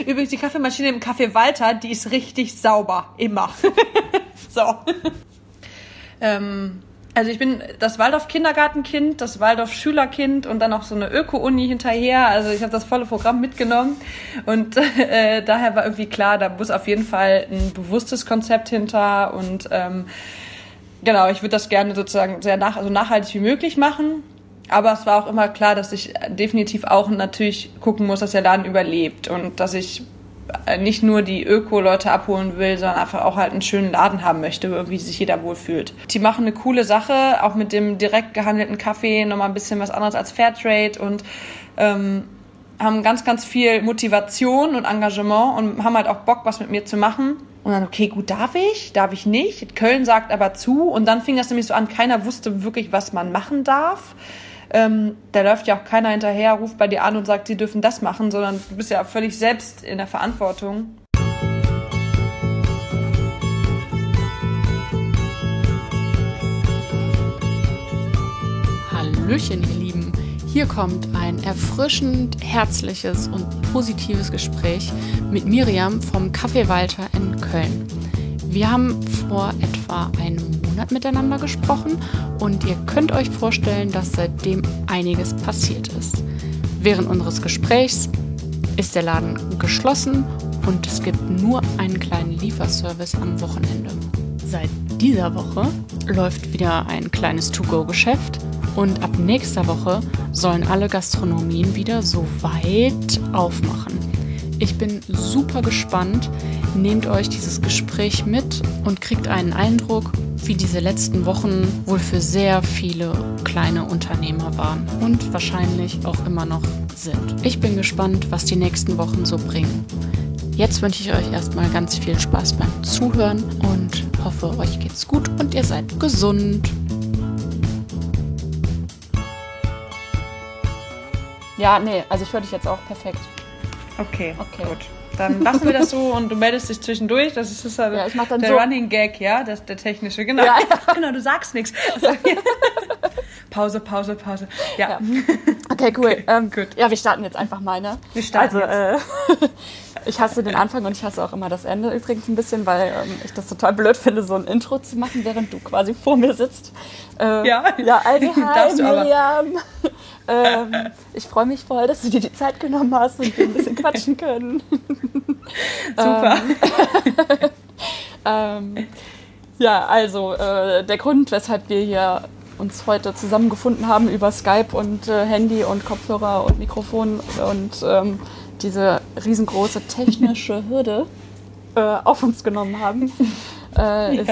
Übrigens, die Kaffeemaschine im Café Walter, die ist richtig sauber. Immer. so. Ähm, also ich bin das Waldorf Kindergartenkind, das Waldorf Schülerkind und dann auch so eine Öko-Uni hinterher. Also ich habe das volle Programm mitgenommen und äh, daher war irgendwie klar, da muss auf jeden Fall ein bewusstes Konzept hinter und ähm, genau, ich würde das gerne sozusagen sehr nach, also nachhaltig wie möglich machen. Aber es war auch immer klar, dass ich definitiv auch natürlich gucken muss, dass der Laden überlebt und dass ich äh, nicht nur die Öko-Leute abholen will, sondern einfach auch halt einen schönen Laden haben möchte, wie sich jeder wohlfühlt. Die machen eine coole Sache, auch mit dem direkt gehandelten Kaffee, nochmal ein bisschen was anderes als Fairtrade und ähm, haben ganz, ganz viel Motivation und Engagement und haben halt auch Bock, was mit mir zu machen. Und dann, okay, gut, darf ich? Darf ich nicht? Köln sagt aber zu. Und dann fing das nämlich so an, keiner wusste wirklich, was man machen darf. Ähm, da läuft ja auch keiner hinterher, ruft bei dir an und sagt, sie dürfen das machen, sondern du bist ja völlig selbst in der Verantwortung. Hallöchen, ihr Lieben. Hier kommt ein erfrischend herzliches und positives Gespräch mit Miriam vom Café Walter in Köln. Wir haben vor etwa einem Monat miteinander gesprochen und ihr könnt euch vorstellen, dass seitdem einiges passiert ist. Während unseres Gesprächs ist der Laden geschlossen und es gibt nur einen kleinen Lieferservice am Wochenende. Seit dieser Woche läuft wieder ein kleines To-Go-Geschäft und ab nächster Woche sollen alle Gastronomien wieder so weit aufmachen. Ich bin super gespannt. Nehmt euch dieses Gespräch mit und kriegt einen Eindruck, wie diese letzten Wochen wohl für sehr viele kleine Unternehmer waren und wahrscheinlich auch immer noch sind. Ich bin gespannt, was die nächsten Wochen so bringen. Jetzt wünsche ich euch erstmal ganz viel Spaß beim Zuhören und hoffe, euch geht's gut und ihr seid gesund. Ja, nee, also ich höre dich jetzt auch perfekt. Okay, okay. gut. Dann lassen wir das so und du meldest dich zwischendurch. Das ist, das ist ja, der so. Running Gag, ja, das, der technische, genau. Ja, ja. Genau, du sagst nichts. Pause, Pause, Pause. Ja. Okay, cool. Ähm, Gut. Ja, wir starten jetzt einfach mal, ne? Wir starten also, Äh, ich hasse den Anfang und ich hasse auch immer das Ende übrigens ein bisschen, weil ähm, ich das total blöd finde, so ein Intro zu machen, während du quasi vor mir sitzt. Äh, Ja. Ja, also hi. Miriam. ähm, ich freue mich voll, dass du dir die Zeit genommen hast und wir ein bisschen quatschen können. Super. Ähm, ja, also äh, der Grund, weshalb wir hier uns heute zusammengefunden haben über Skype und äh, Handy und Kopfhörer und Mikrofon und ähm, diese riesengroße technische Hürde äh, auf uns genommen haben, äh, ist,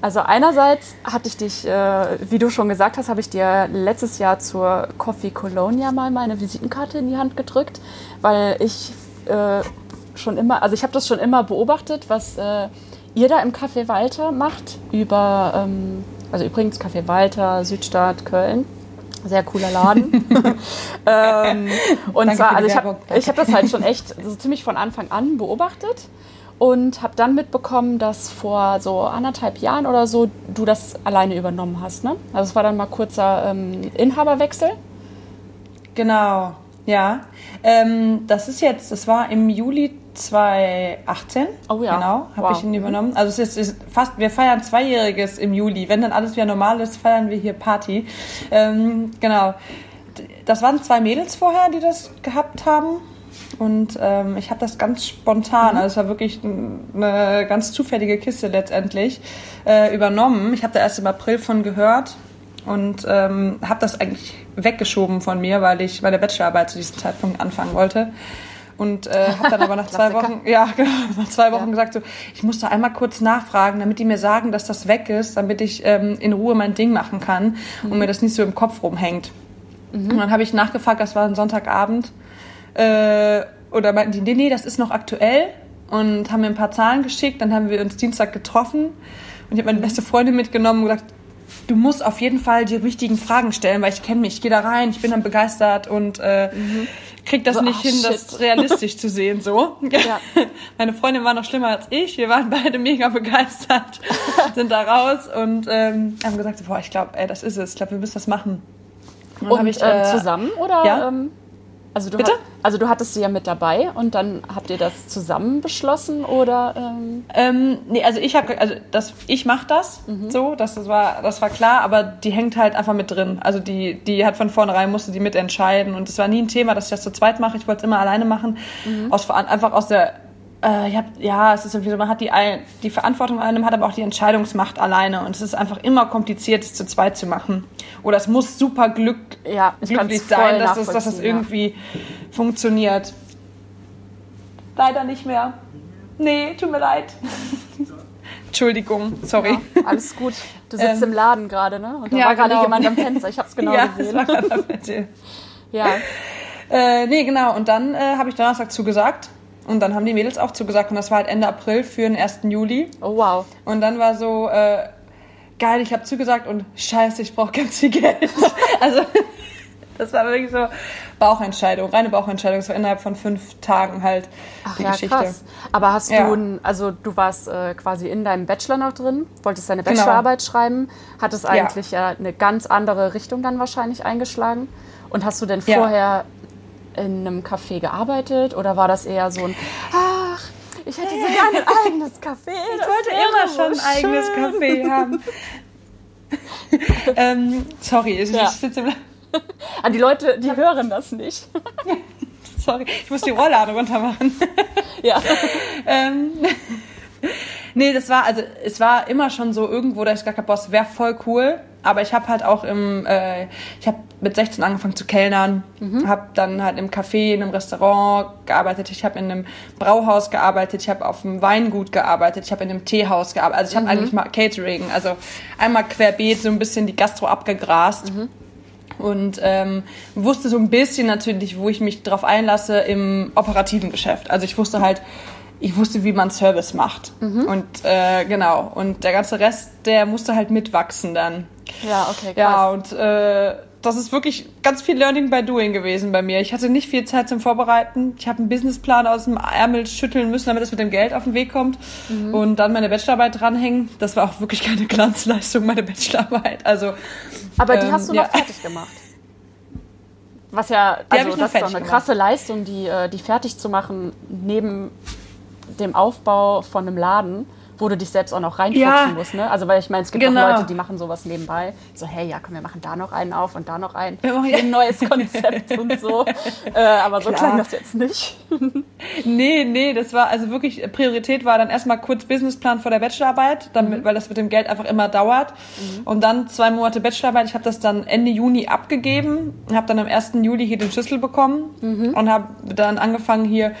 also einerseits hatte ich dich, äh, wie du schon gesagt hast, habe ich dir letztes Jahr zur Coffee Colonia mal meine Visitenkarte in die Hand gedrückt, weil ich äh, schon immer, also ich habe das schon immer beobachtet, was äh, ihr da im Café Walter macht über, ähm, also übrigens Café Walter, Südstadt, Köln. Sehr cooler Laden. ähm, und Danke zwar, also ich habe ich hab das halt schon echt so ziemlich von Anfang an beobachtet und habe dann mitbekommen, dass vor so anderthalb Jahren oder so du das alleine übernommen hast. Ne? Also es war dann mal kurzer ähm, Inhaberwechsel. Genau, ja. Ähm, das ist jetzt, das war im Juli 2018. Oh ja. Genau, habe Wow. ich ihn übernommen. Also es ist, ist fast, wir feiern Zweijähriges im Juli. Wenn dann alles wieder normal ist, feiern wir hier Party. Ähm, genau. Das waren zwei Mädels vorher, die das gehabt haben. Und ähm, ich habe das ganz spontan, Mhm. also es war wirklich eine ganz zufällige Kiste letztendlich, äh, übernommen. Ich habe da erst im April von gehört und ähm, habe das eigentlich weggeschoben von mir, weil ich meine Bachelorarbeit zu diesem Zeitpunkt anfangen wollte. Und äh, habe dann aber nach zwei. Wochen, ja, genau, nach zwei Wochen Ja. gesagt, so, ich muss da einmal kurz nachfragen, damit die mir sagen, dass das weg ist, damit ich ähm, in Ruhe mein Ding machen kann und mir das nicht so im Kopf rumhängt. Und dann habe ich nachgefragt, das war ein Sonntagabend. Äh, oder meinten die, nee, nee, das ist noch aktuell. Und haben mir ein paar Zahlen geschickt. Dann haben wir uns Dienstag getroffen. Und ich habe meine beste Freundin mitgenommen und gesagt, du musst auf jeden Fall die richtigen Fragen stellen, weil ich kenne mich. Ich gehe da rein, ich bin dann begeistert und äh, krieg das So, nicht ah, hin, shit. das realistisch zu sehen. So. Ja. Meine Freundin war noch schlimmer als ich. Wir waren beide mega begeistert, sind da raus und ähm, haben gesagt, boah, ich glaube, ey, das ist es. Ich glaube, wir müssen das machen. dann Und hab ich, ähm, äh, zusammen oder? ja. Ähm, Also du, Bitte? Hat, also du hattest sie ja mit dabei und dann habt ihr das zusammen beschlossen oder? Ähm Ähm, nee, also ich habe, also das, ich mache das so, das, das war, das war klar, aber die hängt halt einfach mit drin. Also die, die hat von vornherein musste die mitentscheiden und es war nie ein Thema, dass ich das zu zweit mache. Ich wollte es immer alleine machen, aus Veran- einfach aus der, äh, ich hab, ja, es ist irgendwie so, man hat die, die Verantwortung alleine, man hat aber auch die Entscheidungsmacht alleine und es ist einfach immer kompliziert, es zu zweit zu machen. Oder es muss super Glück, Ja, ich glücklich sein, dass das, dass das nachvollziehen, ja. irgendwie funktioniert. Leider nicht mehr. Nee, tut mir leid. Entschuldigung, sorry. Ja, alles gut. Du sitzt Ähm, im Laden gerade, ne? Und da ja, war gerade genau. jemand am Fenster. Ich habe es genau ja, das gesehen. war gerade am Erzählen. Ja. Äh, nee, genau. Und dann äh, habe ich Donnerstag zugesagt. Und dann haben die Mädels auch zugesagt. Und das war halt Ende April für den 1. Juli. Oh wow. Und dann war so, äh, geil, ich habe zugesagt und scheiße, ich brauche ganz viel Geld. also das war wirklich so Bauchentscheidung, reine Bauchentscheidung. Das war innerhalb von fünf Tagen halt Ach die ja, Geschichte. krass. Aber hast Ja. du, also du warst äh, quasi in deinem Bachelor noch drin, wolltest deine Genau. Bachelorarbeit schreiben, hattest eigentlich ja. eine ganz andere Richtung dann wahrscheinlich eingeschlagen. Und hast du denn Ja. vorher in einem Café gearbeitet oder war das eher so ein, ach, ich hätte so gerne ein eigenes Café. Ich wollte immer schon ein eigenes Café haben. ähm, sorry, ich, Ja. sitze im... Ah, die Leute, die hören das nicht. Sorry, ich muss die Rolllade runter machen. ja. ähm, nee, das war, also es war immer schon so irgendwo, dass ich habe, boah, es wäre voll cool. Aber ich habe halt auch im, äh, ich habe mit 16 angefangen zu kellnern, habe dann halt im Café, in einem Restaurant gearbeitet, ich habe in einem Brauhaus gearbeitet, ich habe auf einem Weingut gearbeitet, ich habe in einem Teehaus gearbeitet. Also ich habe eigentlich mal Catering, also einmal querbeet so ein bisschen die Gastro abgegrast. Und ähm, wusste so ein bisschen natürlich, wo ich mich drauf einlasse im operativen Geschäft. Also ich wusste halt, ich wusste, wie man Service macht. Und äh, genau. Und der ganze Rest, der musste halt mitwachsen dann. Ja, okay, krass. Ja, und äh, das ist wirklich ganz viel Learning by Doing gewesen bei mir. Ich hatte nicht viel Zeit zum Vorbereiten. Ich habe einen Businessplan aus dem Ärmel schütteln müssen, damit es mit dem Geld auf den Weg kommt. Mhm. Und dann meine Bachelorarbeit dranhängen. Das war auch wirklich keine Glanzleistung, meine Bachelorarbeit. Also Aber die Ähm, hast du ja. noch fertig gemacht. Was ja, also das ist doch eine gemacht. krasse Leistung, die, äh, die fertig zu machen neben dem Aufbau von einem Laden, wo du dich selbst auch noch reinfuchsen Ja. musst. Ne? Also weil ich meine, es gibt Genau. auch Leute, die machen sowas nebenbei. So, hey, ja, komm, wir machen da noch einen auf und da noch einen. Hier ja. Ein neues Konzept und so. Äh, aber so Klar. klang das jetzt nicht. Nee, nee, das war also wirklich, Priorität war dann erstmal kurz Businessplan vor der Bachelorarbeit, damit, weil das mit dem Geld einfach immer dauert. Und dann zwei Monate Bachelorarbeit. Ich habe das dann Ende Juni abgegeben, habe dann am 1. Juli hier den Schlüssel bekommen und habe dann angefangen hier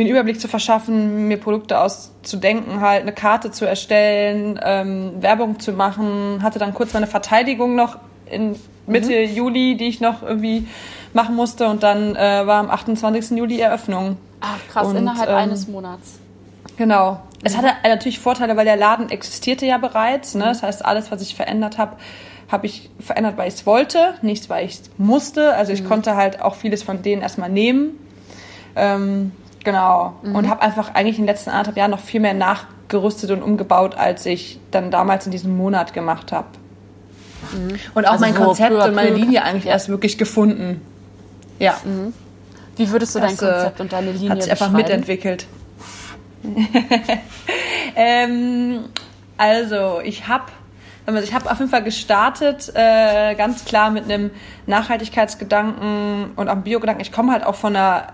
mir einen Überblick zu verschaffen, mir Produkte auszudenken, halt eine Karte zu erstellen, ähm, Werbung zu machen, hatte dann kurz meine Verteidigung noch in Mitte Juli, die ich noch irgendwie machen musste und dann äh, war am 28. Juli Eröffnung. Ach, krass, Und, innerhalb ähm, eines Monats. Genau. Es hatte natürlich Vorteile, weil der Laden existierte ja bereits. Ne? Das heißt, alles, was ich verändert habe, habe ich verändert, weil ich es wollte, nicht weil ich es musste. Also ich konnte halt auch vieles von denen erstmal nehmen. Ähm, genau. Und habe einfach eigentlich in den letzten anderthalb Jahren noch viel mehr nachgerüstet und umgebaut, als ich dann damals in diesem Monat gemacht habe. Und auch Also mein so Konzept und meine. Linie eigentlich erst wirklich gefunden. Ja. Wie würdest du dein Das, äh, Konzept und deine Linie Hat sich einfach mitentwickelt. ähm, also, ich habe ich habe auf jeden Fall gestartet, äh, ganz klar mit einem Nachhaltigkeitsgedanken und auch einem Biogedanken. Ich komme halt auch von einer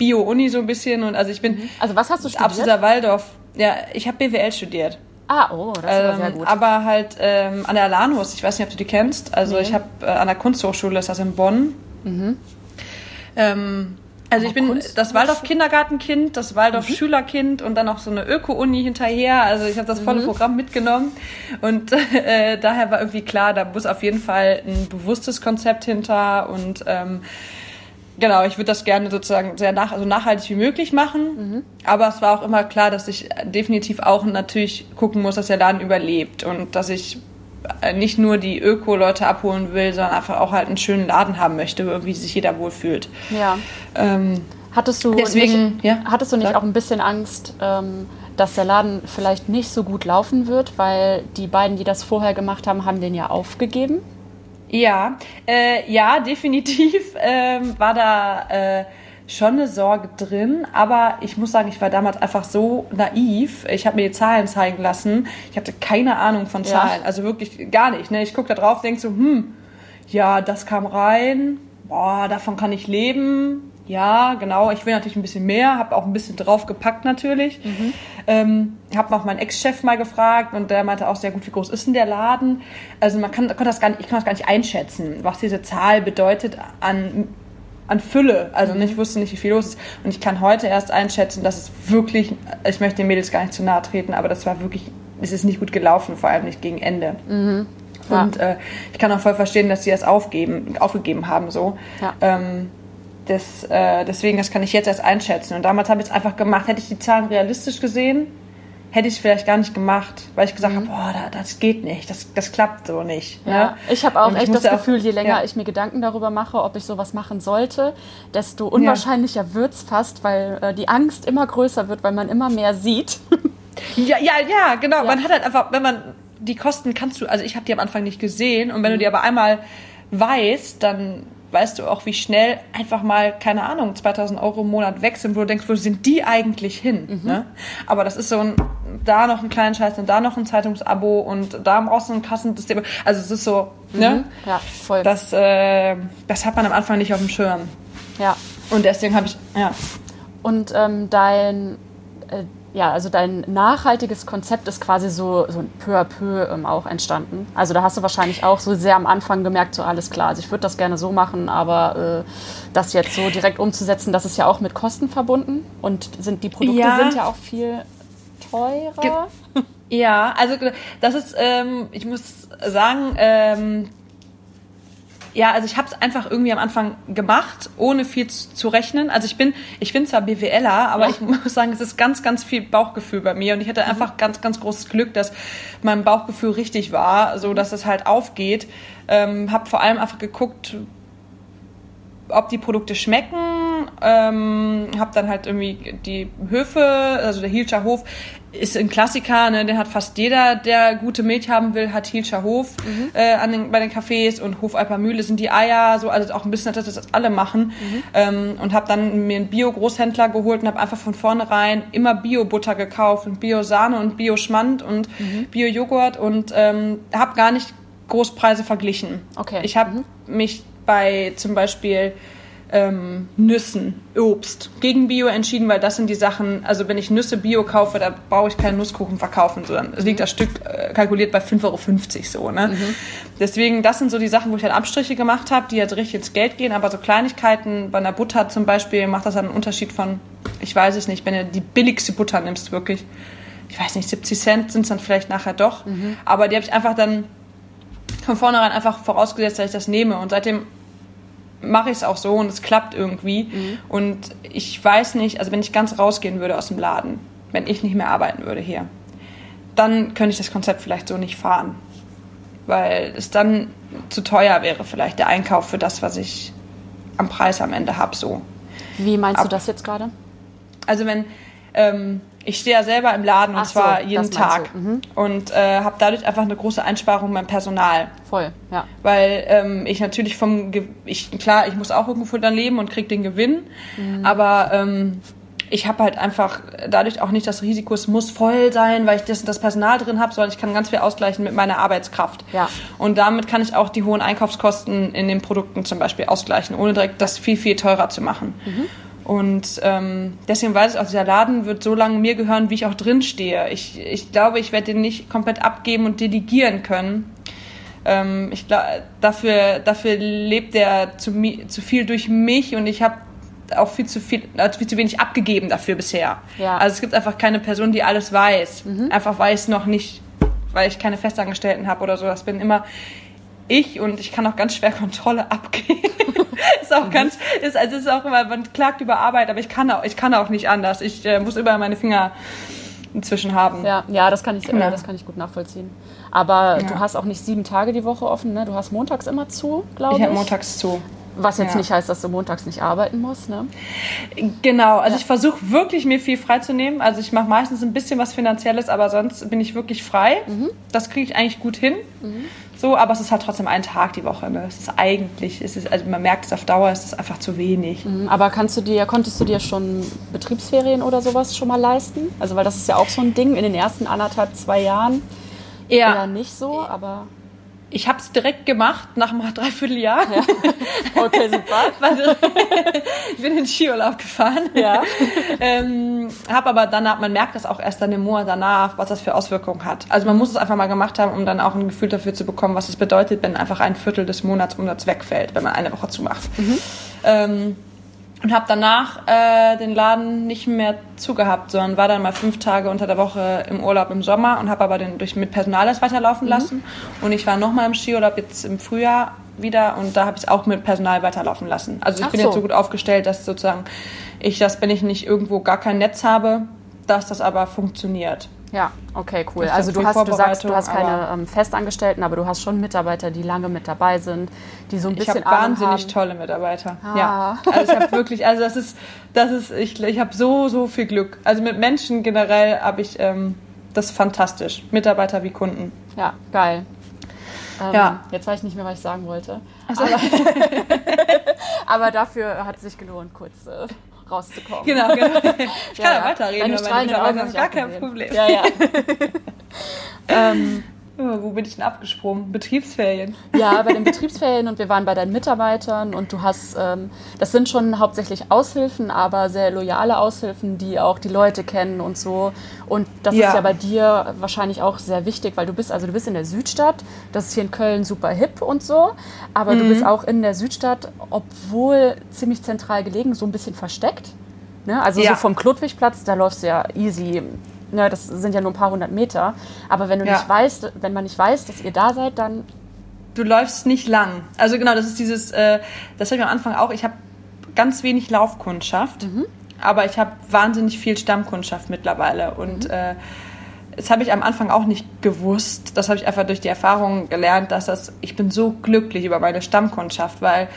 Bio-Uni so ein bisschen und also ich bin Also was hast du studiert? absoluter Waldorf. Ja, ich habe BWL studiert. Ah, oh, das ist aber sehr Ähm, gut. aber halt ähm, an der Alanus, ich weiß nicht, ob du die kennst. Also Nee. ich habe äh, an der Kunsthochschule, ist das in Bonn. Ähm, also ich bin Kunst- das Waldorf Kindergartenkind, das Waldorf Schülerkind und dann noch so eine Öko-Uni hinterher. Also ich habe das volle Programm mitgenommen und äh, daher war irgendwie klar, da muss auf jeden Fall ein bewusstes Konzept hinter und ähm, Genau, ich würde das gerne sozusagen sehr nach, also nachhaltig wie möglich machen. Aber es war auch immer klar, dass ich definitiv auch natürlich gucken muss, dass der Laden überlebt und dass ich äh, nicht nur die Öko-Leute abholen will, sondern einfach auch halt einen schönen Laden haben möchte, irgendwie sich jeder wohlfühlt. ja. Ähm, Hattest du Deswegen, nicht, ja, hattest du nicht sag. auch ein bisschen Angst, ähm, dass der Laden vielleicht nicht so gut laufen wird, weil die beiden, die das vorher gemacht haben, haben den ja aufgegeben? Ja, äh, ja, definitiv ähm, war da äh, schon eine Sorge drin, aber ich muss sagen, ich war damals einfach so naiv. Ich habe mir die Zahlen zeigen lassen. Ich hatte keine Ahnung von Zahlen, ja. also wirklich gar nicht. Ne? Ich gucke da drauf, denke so, hm, ja, das kam rein, boah, davon kann ich leben. Ja, genau. Ich will natürlich ein bisschen mehr, habe auch ein bisschen draufgepackt natürlich. Mhm. Ähm, habe auch meinen Ex-Chef mal gefragt und der meinte auch sehr gut, wie groß ist denn der Laden? Also man kann, kann das gar nicht, ich kann das gar nicht einschätzen, was diese Zahl bedeutet an an Fülle. Also mhm. ich wusste nicht, wie viel los ist. Und ich kann heute erst einschätzen, dass es wirklich, ich möchte den Mädels gar nicht zu nahe treten, aber das war wirklich, es ist nicht gut gelaufen, vor allem nicht gegen Ende. Mhm. Ja. Und äh, ich kann auch voll verstehen, dass sie das aufgeben, aufgegeben haben so. Ja. Ähm, das, äh, deswegen, das kann ich jetzt erst einschätzen. Und damals habe ich es einfach gemacht. Hätte ich die Zahlen realistisch gesehen, hätte ich es vielleicht gar nicht gemacht, weil ich gesagt mhm. habe, boah, das geht nicht, das, das klappt so nicht. Ne? Ja. Ich habe auch echt das Gefühl, je länger ja. ich mir Gedanken darüber mache, ob ich sowas machen sollte, desto unwahrscheinlicher ja. wird es fast, weil äh, die Angst immer größer wird, weil man immer mehr sieht. ja, ja, ja, genau. Ja. Man hat halt einfach, wenn man die Kosten kannst du, also ich habe die am Anfang nicht gesehen und wenn mhm. du die aber einmal weißt, dann weißt du auch, wie schnell einfach mal, keine Ahnung, 2000 Euro im Monat weg sind, wo du denkst, wo sind die eigentlich hin? Mhm. Ne? Aber das ist so ein, da noch einen kleinen Scheiß und da noch ein Zeitungsabo und da brauchst du ein Kassensystem. Also es ist so, ne? mhm. ne? Ja, voll. Das, äh, das hat man am Anfang nicht auf dem Schirm. Ja. Und deswegen habe ich, ja. Und ähm, dein, äh, ja, also dein nachhaltiges Konzept ist quasi so, so peu à peu ähm, auch entstanden. Also da hast du wahrscheinlich auch so sehr am Anfang gemerkt, so alles klar, also ich würde das gerne so machen, aber äh, das jetzt so direkt umzusetzen, das ist ja auch mit Kosten verbunden und sind die Produkte ja. sind ja auch viel teurer. Ge ja, also das ist, ähm, ich muss sagen, ähm, ja, also ich habe es einfach irgendwie am Anfang gemacht, ohne viel zu, rechnen. Also ich bin, ich bin zwar BWLer, aber ja. ich muss sagen, es ist ganz, ganz viel Bauchgefühl bei mir und ich hatte mhm. einfach ganz, ganz großes Glück, dass mein Bauchgefühl richtig war, so dass es halt aufgeht. Ähm, habe vor allem einfach geguckt, ob die Produkte schmecken. Ähm, habe dann halt irgendwie die Höfe, also der Hielscher Hof ist ein Klassiker, ne? den hat fast jeder, der gute Milch haben will, hat Hielscher Hof mhm. äh, an den, bei den Cafés und Hof Alpermühle sind die Eier, so also auch ein bisschen, dass das alle machen mhm. ähm, und habe dann mir einen Bio-Großhändler geholt und habe einfach von vornherein immer Bio-Butter gekauft und Bio-Sahne und Bio-Schmand und mhm. Bio-Joghurt und ähm, habe gar nicht Großpreise verglichen. Okay. Ich habe mhm. mich bei zum Beispiel ähm, Nüssen, Obst gegen Bio entschieden, weil das sind die Sachen, also wenn ich Nüsse Bio kaufe, da brauche ich keinen Nusskuchen verkaufen, sondern es liegt das Stück äh, kalkuliert bei 5,50 Euro so. Ne? Mhm. Deswegen, das sind so die Sachen, wo ich halt Abstriche gemacht habe, die halt richtig ins Geld gehen, aber so Kleinigkeiten, bei einer Butter zum Beispiel, macht das einen Unterschied von, ich weiß es nicht, wenn du die billigste Butter nimmst, wirklich, ich weiß nicht, 70 Cent sind es dann vielleicht nachher doch, mhm. aber die habe ich einfach dann von vornherein einfach vorausgesetzt, dass ich das nehme und seitdem mache ich es auch so und es klappt irgendwie. Mhm. Und ich weiß nicht, also wenn ich ganz rausgehen würde aus dem Laden, wenn ich nicht mehr arbeiten würde hier, dann könnte ich das Konzept vielleicht so nicht fahren. Weil es dann zu teuer wäre, vielleicht der Einkauf für das, was ich am Preis am Ende habe. So. Wie meinst Aber, du das jetzt gerade? Also wenn ähm, ich stehe ja selber im Laden und so, zwar jeden Tag mhm. und äh, habe dadurch einfach eine große Einsparung beim Personal. Voll, ja. Weil ähm, ich natürlich vom, Ge ich klar, ich muss auch irgendwo dann leben und krieg den Gewinn, mhm. aber ähm, ich habe halt einfach dadurch auch nicht das Risiko, es muss voll sein, weil ich das, das Personal drin habe, sondern ich kann ganz viel ausgleichen mit meiner Arbeitskraft. Ja. Und damit kann ich auch die hohen Einkaufskosten in den Produkten zum Beispiel ausgleichen, ohne direkt das viel, viel teurer zu machen. Mhm. Und ähm, deswegen weiß ich auch, dieser Laden wird so lange mir gehören, wie ich auch drin stehe. Ich, ich glaube, ich werde den nicht komplett abgeben und delegieren können. Ähm, ich glaube, dafür, dafür lebt er zu, zu viel durch mich und ich habe auch viel zu viel, also viel zu wenig abgegeben dafür bisher. Ja. Also es gibt einfach keine Person, die alles weiß. Mhm. Einfach weiß noch nicht, weil ich keine Festangestellten habe oder so. Das bin immer ich und ich kann auch ganz schwer Kontrolle abgeben. ist auch mhm. ganz, ist, also ist auch immer, man klagt über Arbeit, aber ich kann auch, ich kann auch nicht anders. Ich äh, muss überall meine Finger inzwischen haben. Ja, ja, das kann ich, ja. das kann ich gut nachvollziehen. Aber ja. du hast auch nicht sieben Tage die Woche offen, ne? Du hast montags immer zu, glaube ich. Ich habe montags zu. Was jetzt ja. nicht heißt, dass du montags nicht arbeiten musst, ne? Genau, also ja. ich versuche wirklich mir viel freizunehmen. Also ich mache meistens ein bisschen was Finanzielles, aber sonst bin ich wirklich frei. Mhm. Das kriege ich eigentlich gut hin. Mhm. So, aber es ist halt trotzdem ein Tag die Woche. Ne? Es ist eigentlich, es ist, also man merkt es auf Dauer, es ist einfach zu wenig. Mhm, aber kannst du dir, konntest du dir schon Betriebsferien oder sowas schon mal leisten? Also weil das ist ja auch so ein Ding in den ersten anderthalb, zwei Jahren. Ja. Eher nicht so, aber. Ich habe es direkt gemacht nach einem Dreivierteljahr. Ja. Okay, super. ich bin in den Skiurlaub gefahren. Ja. ähm, habe aber danach, man merkt das auch erst dann im Monat danach, was das für Auswirkungen hat. Also man muss es einfach mal gemacht haben, um dann auch ein Gefühl dafür zu bekommen, was es bedeutet, wenn einfach ein Viertel des Monatsumsatzes wegfällt, wenn man eine Woche zumacht. Mhm. Ähm, und habe danach äh, den Laden nicht mehr zugehabt, sondern war dann mal fünf Tage unter der Woche im Urlaub im Sommer und habe aber den durch mit Personal das weiterlaufen mhm. lassen. Und ich war nochmal im Skiurlaub jetzt im Frühjahr wieder und da habe ich es auch mit Personal weiterlaufen lassen. Also ich Ach bin so. jetzt so gut aufgestellt, dass sozusagen ich das, wenn ich nicht irgendwo gar kein Netz habe, dass das aber funktioniert. Ja, okay, cool. Also du hast, du sagst, du hast keine ähm, Festangestellten, aber du hast schon Mitarbeiter, die lange mit dabei sind, die so ein bisschen Ich habe wahnsinnig haben. tolle Mitarbeiter. Ah. Ja, also ich habe wirklich, also das ist, das ist, ich, ich habe so, so viel Glück. Also mit Menschen generell habe ich ähm, das fantastisch. Mitarbeiter wie Kunden. Ja, geil. Ähm, ja. Jetzt weiß ich nicht mehr, was ich sagen wollte. Also. Aber, aber, dafür hat es sich gelohnt, kurz äh, rauszukommen. Genau, genau. Ich kann ja, ja weiterreden, Deine strahlenden Augen gar kein Problem. Ja, ja. ähm, wo bin ich denn abgesprungen? Betriebsferien. Ja, bei den Betriebsferien und wir waren bei deinen Mitarbeitern und du hast, ähm, das sind schon hauptsächlich Aushilfen, aber sehr loyale Aushilfen, die auch die Leute kennen und so. Und das ja. ist ja bei dir wahrscheinlich auch sehr wichtig, weil du bist, also du bist in der Südstadt, das ist hier in Köln super hip und so, aber mhm. du bist auch in der Südstadt, obwohl ziemlich zentral gelegen, so ein bisschen versteckt. Ne? Also ja. so vom Klotwigplatz, da läufst du ja easy ne, das sind ja nur ein paar hundert Meter. Aber wenn du ja. nicht weißt, wenn man nicht weiß, dass ihr da seid, dann. Du läufst nicht lang. Also genau, das ist dieses, äh, das habe ich am Anfang auch. Ich habe ganz wenig Laufkundschaft, mhm. aber ich habe wahnsinnig viel Stammkundschaft mittlerweile. Und mhm. äh, das habe ich am Anfang auch nicht gewusst. Das habe ich einfach durch die Erfahrung gelernt, dass das, ich bin so glücklich über meine Stammkundschaft, weil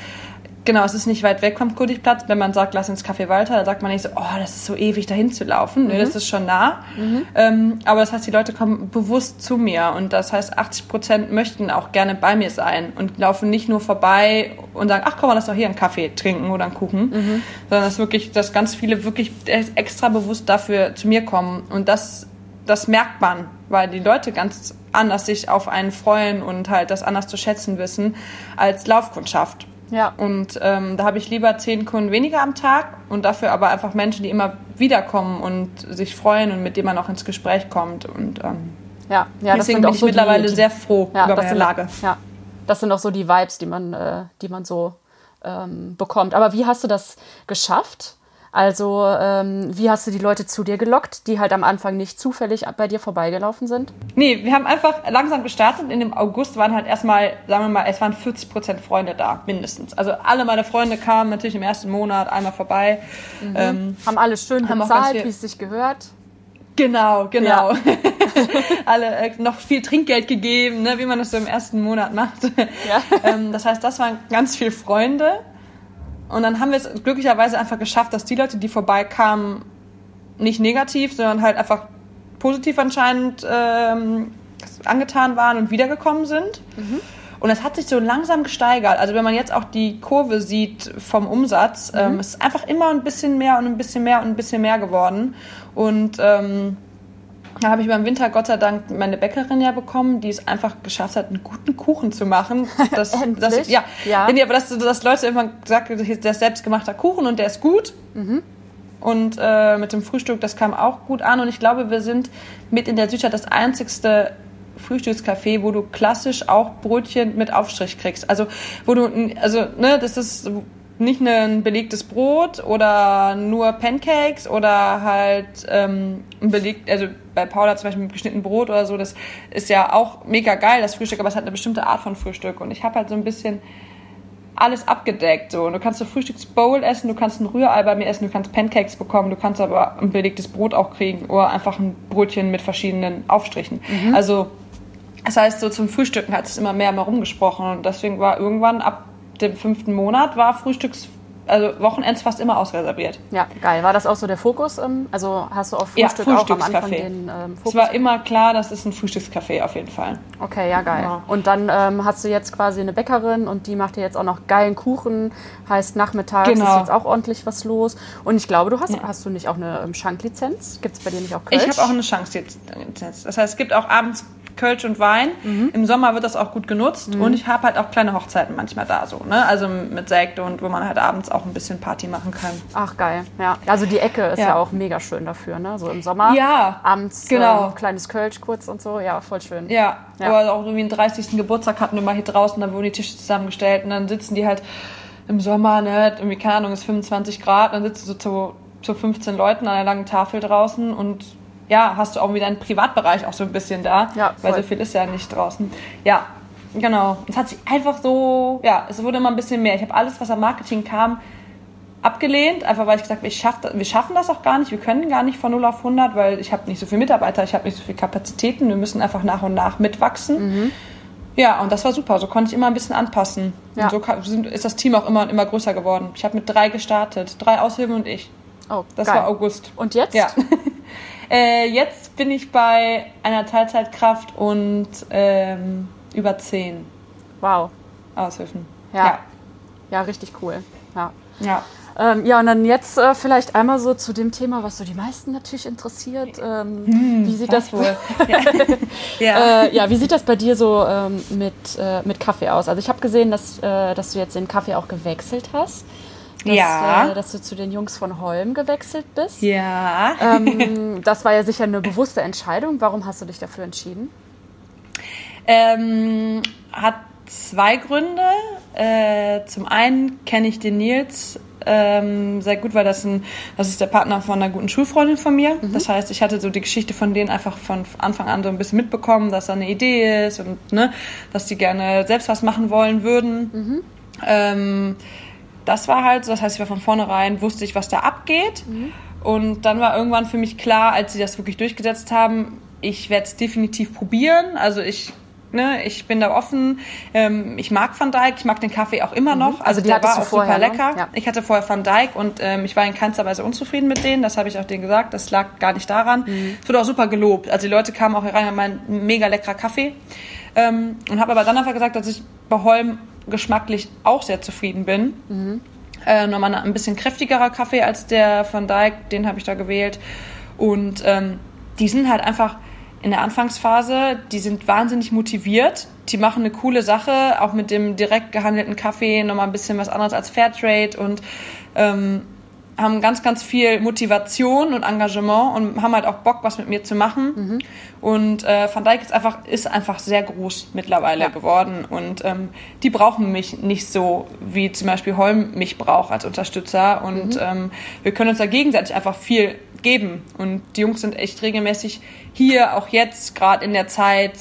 Genau, es ist nicht weit weg vom Kudigplatz. Wenn man sagt, lass ins Café Walter, dann sagt man nicht so, oh, das ist so ewig dahin zu laufen. Mhm. Nee, das ist schon nah. Mhm. Ähm, aber das heißt, die Leute kommen bewusst zu mir. Und das heißt, 80 Prozent möchten auch gerne bei mir sein und laufen nicht nur vorbei und sagen, ach komm mal, lass doch hier einen Kaffee trinken oder einen Kuchen. Mhm. Sondern dass wirklich, dass ganz viele wirklich extra bewusst dafür zu mir kommen. Und das, das merkt man, weil die Leute ganz anders sich auf einen freuen und halt das anders zu schätzen wissen als Laufkundschaft. Ja. Und ähm, da habe ich lieber zehn Kunden weniger am Tag und dafür aber einfach Menschen, die immer wiederkommen und sich freuen und mit denen man auch ins Gespräch kommt. Und ähm, ja, ja, deswegen bin ich so mittlerweile die, sehr froh ja, über meine sind, Lage. Ja, das sind auch so die Vibes, die man, äh, die man so ähm, bekommt. Aber wie hast du das geschafft? Also, ähm, wie hast du die Leute zu dir gelockt, die halt am Anfang nicht zufällig bei dir vorbeigelaufen sind? Nee, wir haben einfach langsam gestartet. In dem August waren halt erstmal, sagen wir mal, es waren 40 Prozent Freunde da, mindestens. Also alle meine Freunde kamen natürlich im ersten Monat einmal vorbei. Mhm. Ähm, haben alle schön haben bezahlt, wie es sich gehört. Genau, genau. Ja. Alle äh, noch viel Trinkgeld gegeben, ne, wie man das so im ersten Monat macht. Ja. ähm, das heißt, das waren ganz viele Freunde. Und dann haben wir es glücklicherweise einfach geschafft, dass die Leute, die vorbeikamen, nicht negativ, sondern halt einfach positiv anscheinend ähm, angetan waren und wiedergekommen sind. Mhm. Und es hat sich so langsam gesteigert. Also wenn man jetzt auch die Kurve sieht vom Umsatz, mhm. ähm, es ist einfach immer ein bisschen mehr und ein bisschen mehr und ein bisschen mehr geworden. Und ähm, da habe ich beim Winter Gott sei Dank meine Bäckerin ja bekommen, die es einfach geschafft hat, einen guten Kuchen zu machen. Das, das, ja, ja. Nee, aber dass, dass Leute immer sagen, der ist selbstgemachter Kuchen und der ist gut. Mhm. Und äh, mit dem Frühstück, das kam auch gut an. Und ich glaube, wir sind mit in der Südstadt das einzigste Frühstückscafé, wo du klassisch auch Brötchen mit Aufstrich kriegst. Also, wo du, also, ne, das ist nicht ein belegtes Brot oder nur Pancakes oder halt ähm, ein beleg, also bei Paula zum Beispiel mit geschnittenem Brot oder so, das ist ja auch mega geil, das Frühstück, aber es hat eine bestimmte Art von Frühstück und ich habe halt so ein bisschen alles abgedeckt. So. Und du kannst ein Frühstücksbowl essen, du kannst ein Rührei bei mir essen, du kannst Pancakes bekommen, du kannst aber ein belegtes Brot auch kriegen oder einfach ein Brötchen mit verschiedenen Aufstrichen. Mhm. Also das heißt, so zum Frühstücken hat es immer mehr mal rumgesprochen und deswegen war irgendwann ab dem fünften Monat war Frühstücks also Wochenends fast immer ausreserviert. Ja, geil. War das auch so der Fokus? ähm, Also hast du auf Ja, Frühstück auch am Anfang den ähm, Es Fokus? war immer klar, das ist ein Frühstückscafé auf jeden Fall. Okay, ja, geil. Ja. Und dann ähm, hast du jetzt quasi eine Bäckerin und die macht dir jetzt auch noch geilen Kuchen. Heißt, nachmittags Genau. ist jetzt auch ordentlich was los. Und ich glaube, du hast, hast du nicht auch eine ähm, Schanklizenz? Gibt es bei dir nicht auch Kölsch? Ich habe auch eine jetzt. Das heißt, es gibt auch abends Kölsch und Wein. Mhm. Im Sommer wird das auch gut genutzt. Und ich habe halt auch kleine Hochzeiten manchmal da so. Ne? Also mit Sekt und wo man halt abends auch ein bisschen Party machen kann. Ach, geil. Ja. Also die Ecke ist ja. Ja. auch mega schön dafür, ne? So im Sommer. Ja, Abends genau. ähm, kleines Kölsch kurz und so. Ja, voll schön. Ja, Ja. oder auch irgendwie einen 30. Geburtstag hatten wir mal hier draußen, dann wurden die Tische zusammengestellt und dann sitzen die halt im Sommer, ne, irgendwie, keine Ahnung, ist 25 Grad, dann sitzt du so zu, zu 15 Leuten an einer langen Tafel draußen und ja, hast du auch wieder einen Privatbereich auch so ein bisschen da, Ja, weil so viel ist ja nicht draußen. Ja, genau. Es hat sich einfach so, ja, es wurde immer ein bisschen mehr. Ich habe alles, was am Marketing kam, abgelehnt, einfach weil ich gesagt habe, ich schaff, wir schaffen das auch gar nicht, wir können gar nicht von 0 auf 100, weil ich habe nicht so viele Mitarbeiter, ich habe nicht so viele Kapazitäten, wir müssen einfach nach und nach mitwachsen. Ja, und das war super, so konnte ich immer ein bisschen anpassen. Ja. Und so ist das Team auch immer, immer größer geworden. Ich habe mit drei gestartet, drei Aushilfen und ich. Oh, Das geil. war August. Und jetzt? Ja. äh, jetzt bin ich bei einer Teilzeitkraft und ähm, über zehn Wow. Aushilfen. Ja. Ja, richtig cool. Ja. Ja. ja. Ähm, ja, und dann jetzt äh, vielleicht einmal so zu dem Thema, was so die meisten natürlich interessiert. Ähm, wie sieht das Hm, wohl? ja. ja. Äh, ja, wie sieht das bei dir so ähm, mit, äh, mit Kaffee aus? Also ich habe gesehen, dass, äh, dass du jetzt den Kaffee auch gewechselt hast. Dass, Ja. Äh, dass du zu den Jungs von Holm gewechselt bist. ja. Ähm, das war ja sicher eine bewusste Entscheidung. Warum hast du dich dafür entschieden? Ähm, hat zwei Gründe. Äh, zum einen kenne ich den Nils ähm, sehr gut, weil das, ein, das ist der Partner von einer guten Schulfreundin von mir. Das heißt, ich hatte so die Geschichte von denen einfach von Anfang an so ein bisschen mitbekommen, dass da eine Idee ist und ne, dass die gerne selbst was machen wollen würden. Ähm, das war halt so, das heißt, ich war von vornherein, wusste ich, was da abgeht. Und dann war irgendwann für mich klar, als sie das wirklich durchgesetzt haben, ich werde es definitiv probieren. Also ich, ne, ich bin da offen. Ähm, ich mag Van Dijk, ich mag den Kaffee auch immer noch. Also die der war auch vorher, super ne? lecker. Ja. Ich hatte vorher Van Dijk und ähm, ich war in keinster Weise unzufrieden mit denen. Das habe ich auch denen gesagt. Das lag gar nicht daran. Mhm. Es wurde auch super gelobt. Also die Leute kamen auch hier rein und meinten, mega leckerer Kaffee. Ähm, und habe aber dann einfach gesagt, dass ich bei Holm geschmacklich auch sehr zufrieden bin. Mhm. Äh, nochmal ein bisschen kräftigerer Kaffee als der Van Dijk, den habe ich da gewählt. Und ähm, die sind halt einfach in der Anfangsphase, die sind wahnsinnig motiviert. Die machen eine coole Sache, auch mit dem direkt gehandelten Kaffee, nochmal ein bisschen was anderes als Fairtrade und ähm, haben ganz, ganz viel Motivation und Engagement und haben halt auch Bock, was mit mir zu machen. Und äh, Van Dijk ist einfach, ist einfach sehr groß mittlerweile geworden. Und ähm, die brauchen mich nicht so, wie zum Beispiel Holm mich braucht als Unterstützer. Und ähm, wir können uns da gegenseitig einfach viel geben. Und die Jungs sind echt regelmäßig hier, auch jetzt, gerade in der Zeit.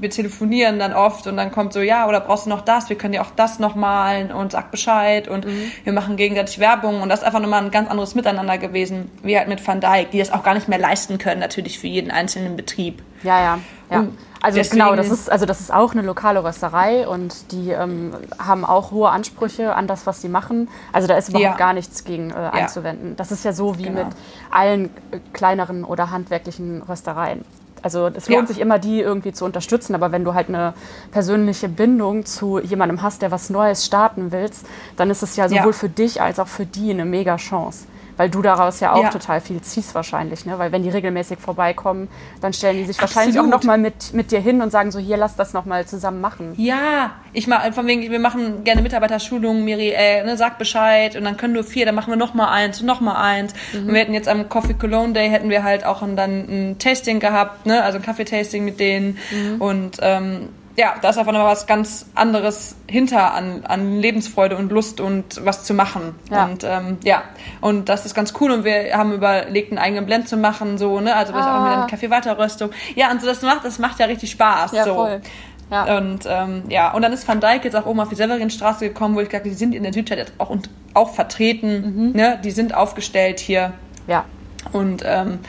Wir telefonieren dann oft und dann kommt so, ja, oder brauchst du noch das? Wir können dir auch das noch malen und sag Bescheid und wir machen gegenseitig Werbung und das ist einfach nochmal ein ganz anderes Miteinander gewesen, wie halt mit Van Dijk, die das auch gar nicht mehr leisten können, natürlich für jeden einzelnen Betrieb. Ja, ja, ja. Und Also deswegen- genau, das ist, also das ist auch eine lokale Rösterei und die ähm, haben auch hohe Ansprüche an das, was sie machen. Also da ist überhaupt Ja. gar nichts gegen äh, einzuwenden. Das ist ja so wie Genau. mit allen äh, kleineren oder handwerklichen Röstereien. Also es lohnt Ja. sich immer, die irgendwie zu unterstützen, aber wenn du halt eine persönliche Bindung zu jemandem hast, der was Neues starten willst, dann ist es ja sowohl Ja. für dich als auch für die eine mega Chance. Weil du daraus ja auch Ja. total viel ziehst wahrscheinlich, ne? Weil wenn die regelmäßig vorbeikommen, dann stellen die sich wahrscheinlich Absolut. auch noch mal mit, mit dir hin und sagen so, hier, lass das noch mal zusammen machen. Ja, ich mach, von wegen, wir machen gerne Mitarbeiterschulungen, Miri, äh, ne, sag Bescheid und dann können nur vier, dann machen wir noch mal eins und noch mal eins. Und wir hätten jetzt am Coffee Cologne Day hätten wir halt auch dann ein Tasting gehabt, ne, also ein Kaffeetasting mit denen und ähm, ja, da ist einfach noch was ganz anderes hinter an, an Lebensfreude und Lust und was zu machen. Ja. Und ähm, ja, und das ist ganz cool und wir haben überlegt, einen eigenen Blend zu machen, so, ne, also vielleicht auch mit Ah. einer Kaffee-Weiterröstung. Ja, und so das macht, das macht ja richtig Spaß. Ja, so. voll. Ja. Und ähm, ja, und dann ist Van Dijk jetzt auch oben auf die Severinstraße gekommen, wo ich gesagt habe, die sind in der Südstadt jetzt auch, und, auch vertreten. Ne? Die sind aufgestellt hier. Ja. Und ähm,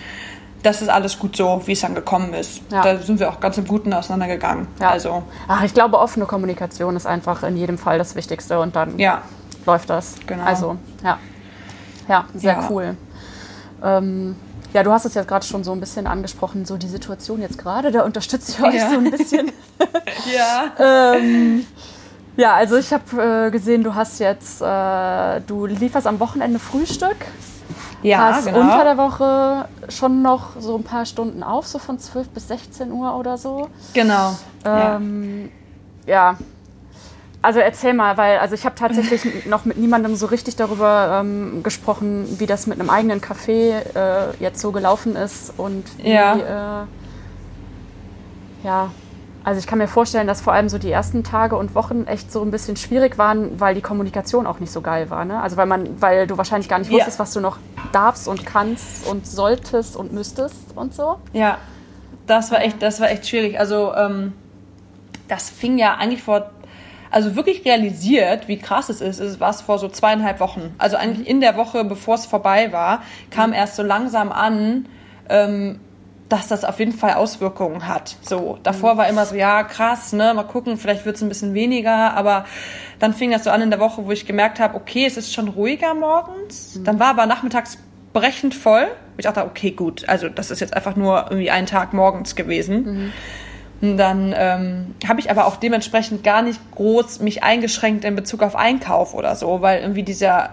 das ist alles gut so, wie es dann gekommen ist. Ja. Da sind wir auch ganz im Guten auseinandergegangen. Ja. Also, Ach, ich glaube, offene Kommunikation ist einfach in jedem Fall das Wichtigste und dann ja. läuft das. Genau. Also, ja. Ja, sehr cool. Ähm, ja, du hast es ja gerade schon so ein bisschen angesprochen, so die Situation jetzt gerade, da unterstütze ich euch so ein bisschen. Ja. ähm, ja, also ich habe äh, gesehen, du hast jetzt, äh, du lieferst am Wochenende Frühstück, Ja, hast genau. unter der Woche schon noch so ein paar Stunden auf, so von 12 bis 16 Uhr oder so. genau. Ja. Ähm, ja. Also erzähl mal, weil also ich habe tatsächlich noch mit niemandem so richtig darüber ähm, gesprochen, wie das mit einem eigenen Café äh, jetzt so gelaufen ist und wie, Ja. äh, ja, also ich kann mir vorstellen, dass vor allem so die ersten Tage und Wochen echt so ein bisschen schwierig waren, weil die Kommunikation auch nicht so geil war. Ne? Also weil man, weil du wahrscheinlich gar nicht Ja. wusstest, was du noch darfst und kannst und solltest und müsstest und so. Ja, das war echt, das war echt schwierig. Also ähm, das fing ja eigentlich vor, also wirklich realisiert, wie krass es ist, es war es vor so zweieinhalb Wochen. Also eigentlich in der Woche, bevor es vorbei war, kam erst so langsam an, ähm, dass das auf jeden Fall Auswirkungen hat. So, davor war immer so, ja, krass, ne, mal gucken, vielleicht wird es ein bisschen weniger, aber dann fing das so an in der Woche, wo ich gemerkt habe, okay, es ist schon ruhiger morgens. Dann war aber nachmittags brechend voll. Ich dachte, okay, gut, also das ist jetzt einfach nur irgendwie ein Tag morgens gewesen. Und dann ähm, habe ich aber auch dementsprechend gar nicht groß mich eingeschränkt in Bezug auf Einkauf oder so, weil irgendwie dieser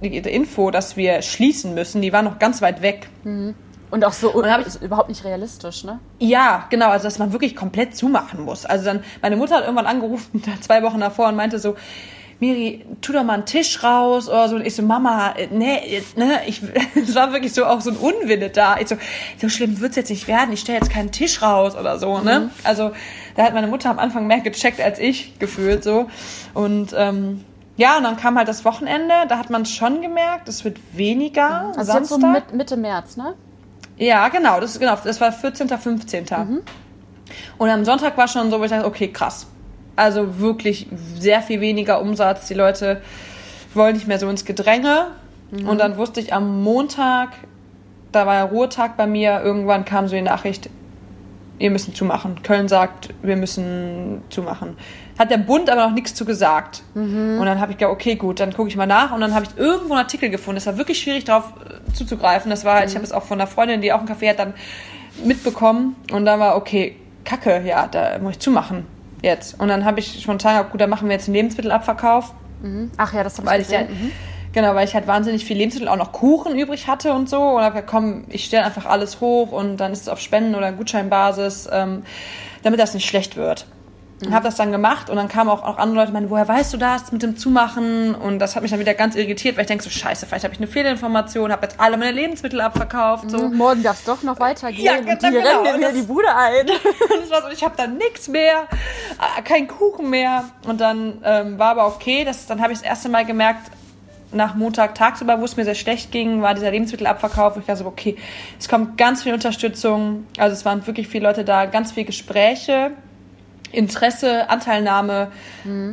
äh, die, die Info, dass wir schließen müssen, die war noch ganz weit weg. Und auch so hab ich- ist überhaupt nicht realistisch, ne? Ja, genau, also dass man wirklich komplett zumachen muss. Also dann, meine Mutter hat irgendwann angerufen, zwei Wochen davor, und meinte so, Miri, tu doch mal einen Tisch raus oder so. Und ich so, Mama, nee, jetzt, ne, ich, es war wirklich so auch so ein Unwille da. Ich so, so schlimm wird's jetzt nicht werden. Ich stelle jetzt keinen Tisch raus oder so, ne. Also da hat meine Mutter am Anfang mehr gecheckt als ich gefühlt so. Und ähm, ja, und dann kam halt das Wochenende. Da hat man schon gemerkt, es wird weniger. Also jetzt so Samstag. mit, Mitte März, ne? Ja, genau, das, genau, das war 14., 15. Und am Sonntag war schon so, wo ich dachte, okay, krass. Also wirklich sehr viel weniger Umsatz. Die Leute wollen nicht mehr so ins Gedränge. Und dann wusste ich am Montag, da war ja Ruhetag bei mir, irgendwann kam so die Nachricht, ihr müssen zumachen. Köln sagt, wir müssen zumachen. Hat der Bund aber noch nichts zu gesagt. Und dann habe ich gedacht, okay, gut, dann gucke ich mal nach. Und dann habe ich irgendwo einen Artikel gefunden. Es war wirklich schwierig, darauf äh, zuzugreifen. Das war, ich habe es auch von einer Freundin, die auch einen Café hat, dann mitbekommen. Und dann war, okay, Kacke, ja, da muss ich zumachen jetzt. Und dann habe ich spontan gesagt, gut, dann machen wir jetzt einen Lebensmittelabverkauf. Ach ja, das habe ich ich ja, gesehen. Mhm. genau, weil ich halt wahnsinnig viel Lebensmittel, auch noch Kuchen übrig hatte und so. Und habe gesagt, komm, ich stelle einfach alles hoch und dann ist es auf Spenden- oder Gutscheinbasis, ähm, damit das nicht schlecht wird. Und habe das dann gemacht und dann kamen auch, auch andere Leute, meinen, woher weißt du das mit dem Zumachen? Und das hat mich dann wieder ganz irritiert, weil ich denke so, scheiße, vielleicht habe ich eine Fehlinformation, habe jetzt alle meine Lebensmittel abverkauft. So. Mhm, Morgen darf es doch noch weitergehen. Ja, und genau, die genau. rennen Und mir das- die Bude ein. Und es war so, ich habe dann nichts mehr, äh, kein Kuchen mehr. Und dann ähm, war aber okay, das, dann habe ich das erste Mal gemerkt, nach Montag tagsüber, wo es mir sehr schlecht ging, war dieser Lebensmittelabverkauf. wo Ich dachte so, okay, es kommt ganz viel Unterstützung. Also es waren wirklich viele Leute da, ganz viel Gespräche. Interesse, Anteilnahme,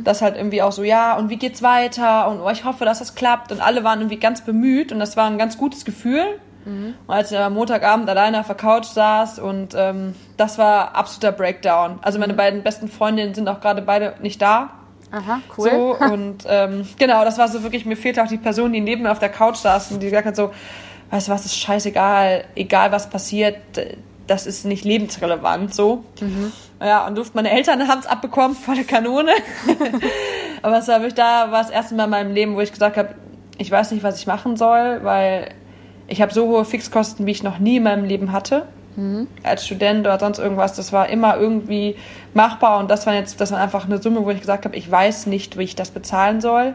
das halt irgendwie auch so, ja, und wie geht's weiter? Und oh, ich hoffe, dass das klappt. Und alle waren irgendwie ganz bemüht und das war ein ganz gutes Gefühl. Und als ich am Montagabend alleine auf der Couch saß und ähm, das war absoluter Breakdown. Also meine beiden besten Freundinnen sind auch gerade beide nicht da. Aha, cool. So, und ähm, genau, das war so wirklich, mir fehlte auch die Person, die neben mir auf der Couch saß und die gesagt hat so, weißt du was, ist scheißegal, egal was passiert, das ist nicht lebensrelevant, so. Ja, und durfte meine Eltern haben es abbekommen, volle Kanone. Aber es war da, war das erste Mal in meinem Leben, wo ich gesagt habe, ich weiß nicht, was ich machen soll, weil ich habe so hohe Fixkosten, wie ich noch nie in meinem Leben hatte. Als Student oder sonst irgendwas, das war immer irgendwie machbar und das war jetzt, das war einfach eine Summe, wo ich gesagt habe, ich weiß nicht, wie ich das bezahlen soll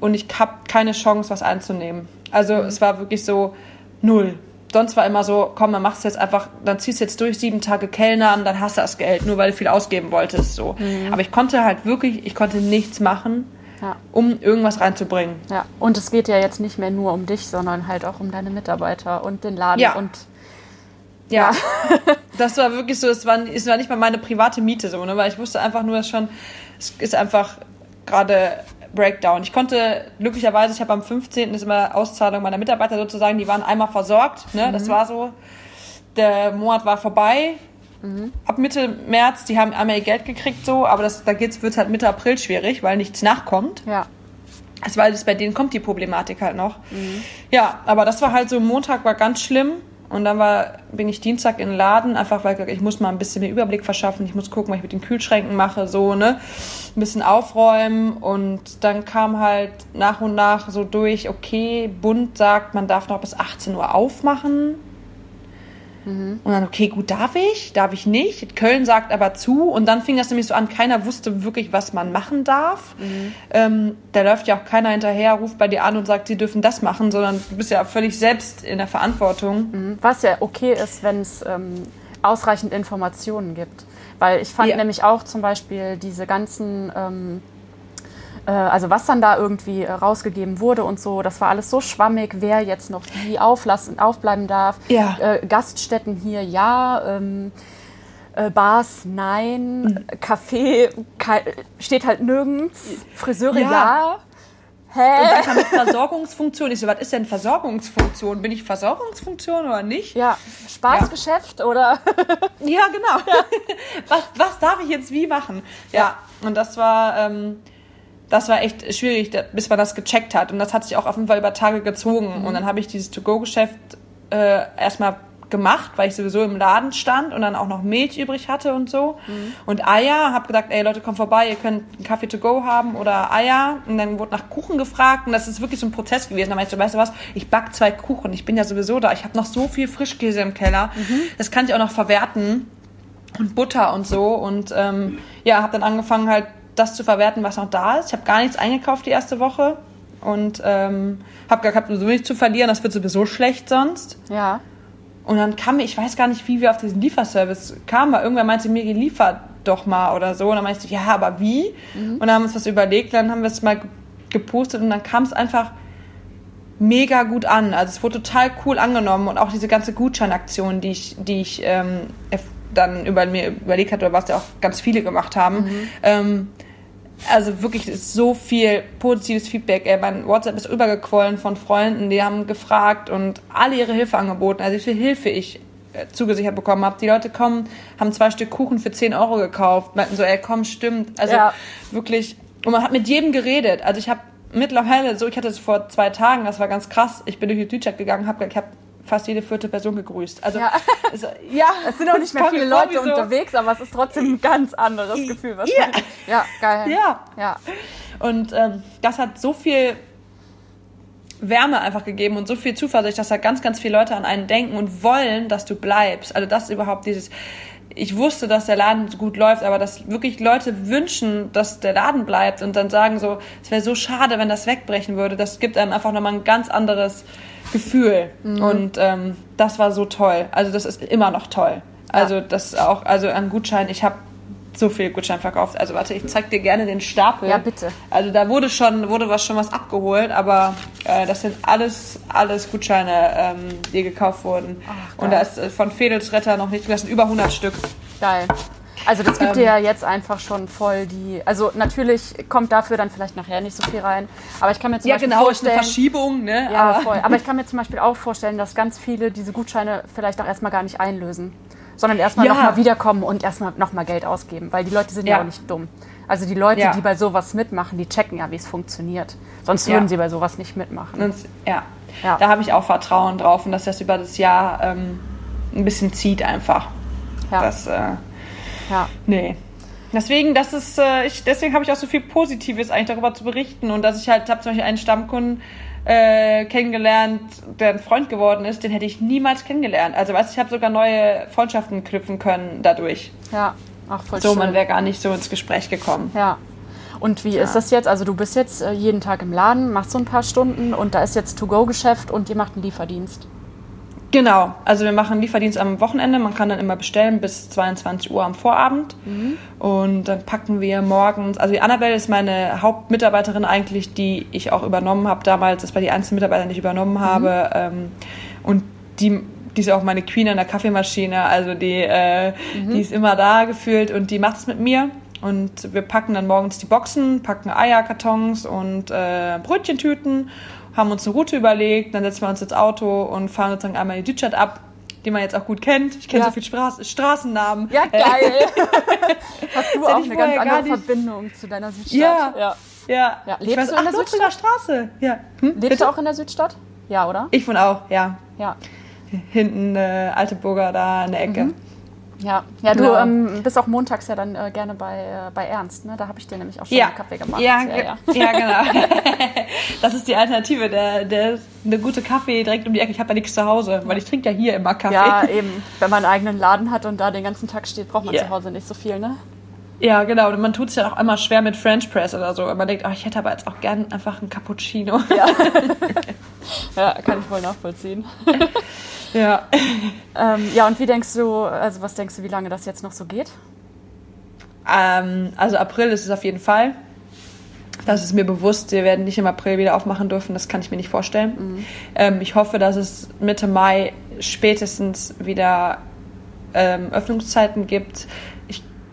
und ich habe keine Chance, was einzunehmen. Also es war wirklich so null. Sonst war immer so, komm, dann machst du jetzt einfach, dann ziehst du jetzt durch sieben Tage Kellnern, dann hast du das Geld, nur weil du viel ausgeben wolltest. So. Aber ich konnte halt wirklich, ich konnte nichts machen, Ja. um irgendwas reinzubringen. Ja, und es geht ja jetzt nicht mehr nur um dich, sondern halt auch um deine Mitarbeiter und den Laden Ja. und Ja, das war wirklich so, es war, es war nicht mal meine private Miete so, ne, weil ich wusste einfach nur, dass schon, es ist einfach gerade Breakdown. Ich konnte, glücklicherweise, ich habe am 15. ist immer Auszahlung meiner Mitarbeiter sozusagen, die waren einmal versorgt, ne, das war so, der Monat war vorbei. Ab Mitte März, die haben einmal ihr Geld gekriegt so, aber das, da geht's, wird's halt Mitte April schwierig, weil nichts nachkommt. ja. Also weil es bei denen kommt die Problematik halt noch. Mhm. Ja, aber das war halt so, Montag war ganz schlimm. Und dann war, bin ich Dienstag in den Laden, einfach weil ich muss mal ein bisschen mehr Überblick verschaffen. Ich muss gucken, was ich mit den Kühlschränken mache, so, ne? Ein bisschen aufräumen. Und dann kam halt nach und nach so durch, okay, Bund sagt, man darf noch bis 18 Uhr aufmachen. Mhm. Und dann, okay, gut, darf ich? Darf ich nicht? Köln sagt aber zu. Und dann fing das nämlich so an, keiner wusste wirklich, was man machen darf. Mhm. Ähm, da läuft ja auch keiner hinterher, ruft bei dir an und sagt, sie dürfen das machen, sondern du bist ja völlig selbst in der Verantwortung. Mhm. Was ja okay ist, wenn es ähm, ausreichend Informationen gibt. Weil ich fand ja. nämlich auch zum Beispiel diese ganzen ähm, äh, also was dann da irgendwie äh, rausgegeben wurde und so, das war alles so schwammig, wer jetzt noch wie auflassen, aufbleiben darf. Ja. Äh, Gaststätten hier ja, ähm, äh, Bars nein, mhm. Café steht halt nirgends, Friseure ja. ja. Hä? Und dann kam mit Versorgungsfunktion. Ich so, was ist denn Versorgungsfunktion? Bin ich Versorgungsfunktion oder nicht? Ja, Spaßgeschäft ja. oder? ja, genau. Ja. Was, was darf ich jetzt wie machen? Ja, ja. und das war, ähm, das war echt schwierig, bis man das gecheckt hat. Und das hat sich auch auf jeden Fall über Tage gezogen. Mhm. Und dann habe ich dieses To-Go-Geschäft äh, erstmal gemacht, weil ich sowieso im Laden stand und dann auch noch Milch übrig hatte und so. Mhm. Und Eier, habe gesagt, ey Leute, kommt vorbei, ihr könnt einen Kaffee to go haben oder Eier. Und dann wurde nach Kuchen gefragt und das ist wirklich so ein Prozess gewesen. Da meinte ich so, weißt du was, ich back zwei Kuchen, ich bin ja sowieso da, ich habe noch so viel Frischkäse im Keller, mhm. das kann ich auch noch verwerten und Butter und so. Und ähm, ja, habe dann angefangen halt das zu verwerten, was noch da ist. Ich habe gar nichts eingekauft die erste Woche und ähm, habe gar kein nichts zu verlieren. Das wird sowieso schlecht sonst. Ja. Und dann kam mir, ich weiß gar nicht, wie wir auf diesen Lieferservice kamen, weil irgendwer meinte mir, liefert doch mal oder so. Und dann meinte ich, ja, aber wie? Mhm. Und dann haben wir uns was überlegt, dann haben wir es mal gepostet und dann kam es einfach mega gut an. Also es wurde total cool angenommen und auch diese ganze Gutscheinaktion, die ich, die ich ähm, dann über mir überlegt hatte, oder was ja auch ganz viele gemacht haben. Mhm. Ähm, also wirklich ist so viel positives Feedback. Ey, mein WhatsApp ist übergequollen von Freunden, die haben gefragt und alle ihre Hilfe angeboten. Also wie viel Hilfe ich äh, zugesichert bekommen habe. Die Leute kommen, haben zwei Stück Kuchen für 10 Euro gekauft, meinten so, ey, komm, stimmt. Also ja. wirklich, und man hat mit jedem geredet. Also ich habe mittlerweile, so ich hatte es vor zwei Tagen, das war ganz krass, ich bin durch die Tütchat gegangen, habe ich hab fast jede vierte Person gegrüßt. Also ja, es, ja, es sind auch nicht mehr viele Leute so. unterwegs, aber es ist trotzdem ein ganz anderes Gefühl. Ja. ja, geil. Ja. ja. Und ähm, das hat so viel Wärme einfach gegeben und so viel Zuversicht, dass da ganz, ganz viele Leute an einen denken und wollen, dass du bleibst. Also das ist überhaupt dieses, ich wusste, dass der Laden so gut läuft, aber dass wirklich Leute wünschen, dass der Laden bleibt und dann sagen so, es wäre so schade, wenn das wegbrechen würde. Das gibt einem einfach nochmal ein ganz anderes Gefühl. Mhm. Und ähm, das war so toll. Also das ist immer noch toll. Also ja. das auch, also an Gutschein, ich habe so viel Gutschein verkauft. Also warte, ich zeig dir gerne den Stapel. Ja, bitte. Also da wurde schon, wurde was schon was abgeholt, aber äh, das sind alles, alles Gutscheine, ähm, die gekauft wurden. Ach, Und da ist äh, von Fedels Retter noch nicht, das sind über 100 Stück. Geil. Also das gibt ähm, dir ja jetzt einfach schon voll die. Also natürlich kommt dafür dann vielleicht nachher nicht so viel rein. Aber ich kann mir zum ja, Beispiel genau, vorstellen. Ja, genau, Verschiebung, ne? Ja, aber. voll. Aber ich kann mir zum Beispiel auch vorstellen, dass ganz viele diese Gutscheine vielleicht auch erstmal gar nicht einlösen. Sondern erstmal ja. nochmal wiederkommen und erstmal nochmal Geld ausgeben. Weil die Leute sind ja, ja auch nicht dumm. Also die Leute, ja. die bei sowas mitmachen, die checken ja, wie es funktioniert. Sonst würden sie bei sowas nicht mitmachen. Ja. da habe ich auch Vertrauen drauf und dass das über das Jahr ähm, ein bisschen zieht einfach. Ja. Das, äh, ja. Nee. Deswegen, das ist, äh, ich, deswegen habe ich auch so viel Positives eigentlich darüber zu berichten und dass ich halt, habe zum Beispiel einen Stammkunden äh, kennengelernt, der ein Freund geworden ist, den hätte ich niemals kennengelernt. Also, weißt ich habe sogar neue Freundschaften knüpfen können dadurch. Ja, auch voll So, schön. man wäre gar nicht so ins Gespräch gekommen. Ja. Und wie ja. ist das jetzt? Also du bist jetzt äh, jeden Tag im Laden, machst so ein paar Stunden und da ist jetzt To-Go-Geschäft und ihr macht einen Lieferdienst. Genau, also wir machen Lieferdienst am Wochenende. Man kann dann immer bestellen bis 22 Uhr am Vorabend. Mhm. Und dann packen wir morgens, also die Annabelle ist meine Hauptmitarbeiterin eigentlich, die ich auch übernommen habe damals. Das war die einzige Mitarbeiterin, die ich übernommen mhm. habe. Ähm, und die, die ist auch meine Queen an der Kaffeemaschine. Also die, äh, mhm. die ist immer da gefühlt und die macht es mit mir. Und wir packen dann morgens die Boxen, packen Eierkartons und äh, Brötchentüten haben uns eine Route überlegt, dann setzen wir uns ins Auto und fahren sozusagen einmal die Südstadt ab, die man jetzt auch gut kennt. Ich kenne ja. so viele Straß Straßennamen. Ja, geil. Hast du auch eine ganz andere Verbindung zu deiner Südstadt. Ja. ja. Ja. Ja, lebst weiß, du in der Lothringer Straße? Ja. Hm? Lebst Bitte? du auch in der Südstadt? Ja, oder? Ich wohne auch, ja. Ja. Hinten äh, Alteburger da in der Ecke. Mhm. Ja, ja du Genau. ähm, bist auch montags ja dann äh, gerne bei, äh, bei Ernst, ne? Da habe ich dir nämlich auch schon Ja. einen Kaffee gemacht. Ja, ja, ja. ja, genau. das ist die Alternative. Der, der eine gute Kaffee direkt um die Ecke. Ich habe ja nichts zu Hause, weil ich trinke ja hier immer Kaffee. Ja, eben. Wenn man einen eigenen Laden hat und da den ganzen Tag steht, braucht man zu Hause nicht so viel, ne? Ja, genau. Und man tut es ja auch immer schwer mit French Press oder so. Und man denkt, ach, ich hätte aber jetzt auch gern einfach einen Cappuccino. Ja. ja, kann ich wohl nachvollziehen. Ja. Ähm, ja, und wie denkst du, also was denkst du, wie lange das jetzt noch so geht? Ähm, also April ist es auf jeden Fall. Das ist mir bewusst. Wir werden nicht im April wieder aufmachen dürfen. Das kann ich mir nicht vorstellen. Ähm, ich hoffe, dass es Mitte Mai spätestens wieder ähm, Öffnungszeiten gibt.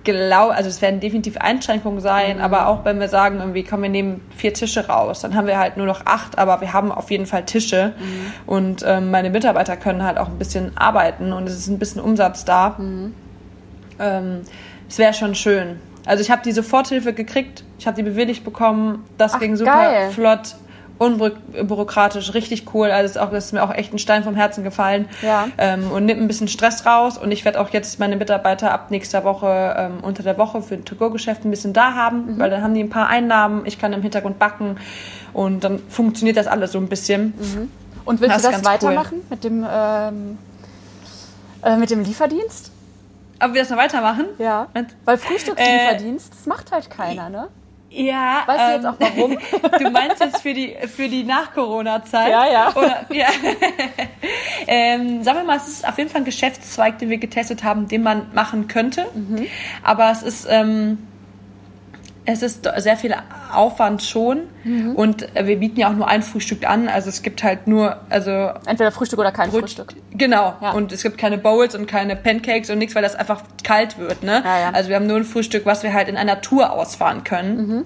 Glaube, also es werden definitiv Einschränkungen sein, aber auch wenn wir sagen, irgendwie, komm, wir nehmen vier Tische raus, dann haben wir halt nur noch acht, aber wir haben auf jeden Fall Tische und ähm, meine Mitarbeiter können halt auch ein bisschen arbeiten und es ist ein bisschen Umsatz da. Ähm, es wäre schon schön. Also ich habe die Soforthilfe gekriegt, ich habe die bewilligt bekommen, das Ach, ging super geil. flott, unbürokratisch, richtig cool. Also es ist, auch, das ist mir auch echt ein Stein vom Herzen gefallen Ja. ähm, und nimmt ein bisschen Stress raus. Und ich werde auch jetzt meine Mitarbeiter ab nächster Woche ähm, unter der Woche für ein To-Go-Geschäft ein bisschen da haben, Mhm. weil dann haben die ein paar Einnahmen, ich kann im Hintergrund backen und dann funktioniert das alles so ein bisschen. Und willst Das du das ganz cool. weitermachen mit dem, ähm, äh, mit dem Lieferdienst? Aber wir das noch weitermachen? Ja. Und- Weil Frühstückslieferdienst, das macht halt keiner, ne? Ja. Weißt du jetzt auch warum? Du meinst jetzt für die, für die Nach-Corona-Zeit? Ja, ja. Oder, ja. ähm, sagen wir mal, es ist auf jeden Fall ein Geschäftszweig, den wir getestet haben, den man machen könnte. Mhm. Aber es ist, ähm, es ist sehr viel Aufwand schon. Mhm. Und wir bieten ja auch nur ein Frühstück an. Also es gibt halt nur, also Entweder Frühstück oder kein Brot- Frühstück. Genau. Ja. Und es gibt keine Bowls und keine Pancakes und nichts, weil das einfach kalt wird. Ne? Ja, ja. Also wir haben nur ein Frühstück, was wir halt in einer Tour ausfahren können. Mhm.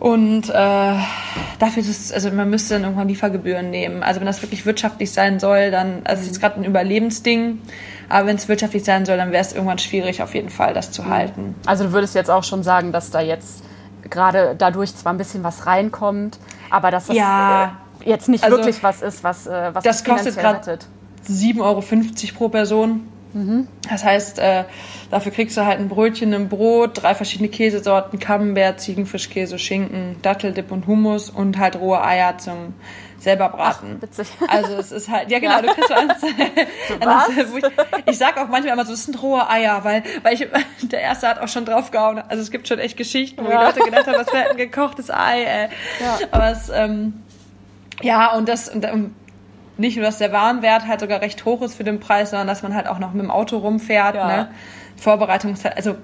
Und äh, dafür ist es, also man müsste dann irgendwann Liefergebühren nehmen. Also wenn das wirklich wirtschaftlich sein soll, dann, also es ist Mhm. gerade ein Überlebensding, aber wenn es wirtschaftlich sein soll, dann wäre es irgendwann schwierig, auf jeden Fall das Mhm. zu halten. Also du würdest jetzt auch schon sagen, dass da jetzt gerade dadurch zwar ein bisschen was reinkommt, aber dass das Ja. äh, jetzt nicht Also, wirklich was ist, was, äh, was das kostet rettet. 7,50 Euro pro Person. Das heißt, äh, dafür kriegst du halt ein Brötchen, ein Brot, drei verschiedene Käsesorten, Camembert, Ziegenfischkäse, Schinken, Datteldip und Hummus und halt rohe Eier zum selber braten. witzig. Also es ist halt, ja genau, du kriegst ans, ans ich, ich sag auch manchmal immer so, das sind rohe Eier, weil, weil ich, der Erste hat auch schon draufgehauen. Also es gibt schon echt Geschichten, wo Ja. die Leute gedacht haben, das wäre ein gekochtes Ei. Ey. Ja. Aber es, ähm, ja, und das, und, ähm, nicht nur, dass der Warenwert halt sogar recht hoch ist für den Preis, sondern dass man halt auch noch mit dem Auto rumfährt. Ja. Ne? Vorbereitungszeit, also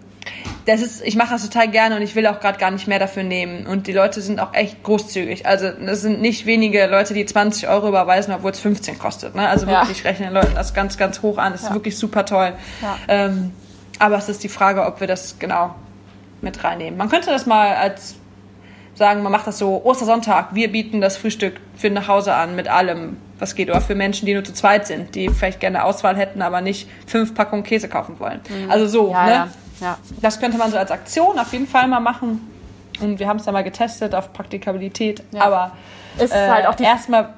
das ist, ich mache das total gerne und ich will auch gerade gar nicht mehr dafür nehmen. Und die Leute sind auch echt großzügig. Also es sind nicht wenige Leute, die 20 Euro überweisen, obwohl es 15 kostet. Ne? Also Ja. wirklich rechnen Leute das ganz, ganz hoch an. Das ist Ja. wirklich super toll. Ja. Ähm, aber es ist die Frage, ob wir das genau mit reinnehmen. Man könnte das mal als sagen, man macht das so Ostersonntag, wir bieten das Frühstück für nach Hause an mit allem, was geht, oder für Menschen, die nur zu zweit sind, die vielleicht gerne Auswahl hätten, aber nicht fünf Packungen Käse kaufen wollen. Also so, Mhm. Ja, ne? ja, ja. Das könnte man so als Aktion auf jeden Fall mal machen. Und wir haben es ja mal getestet auf Praktikabilität, Ja. aber Ist äh, halt auch die erstmal,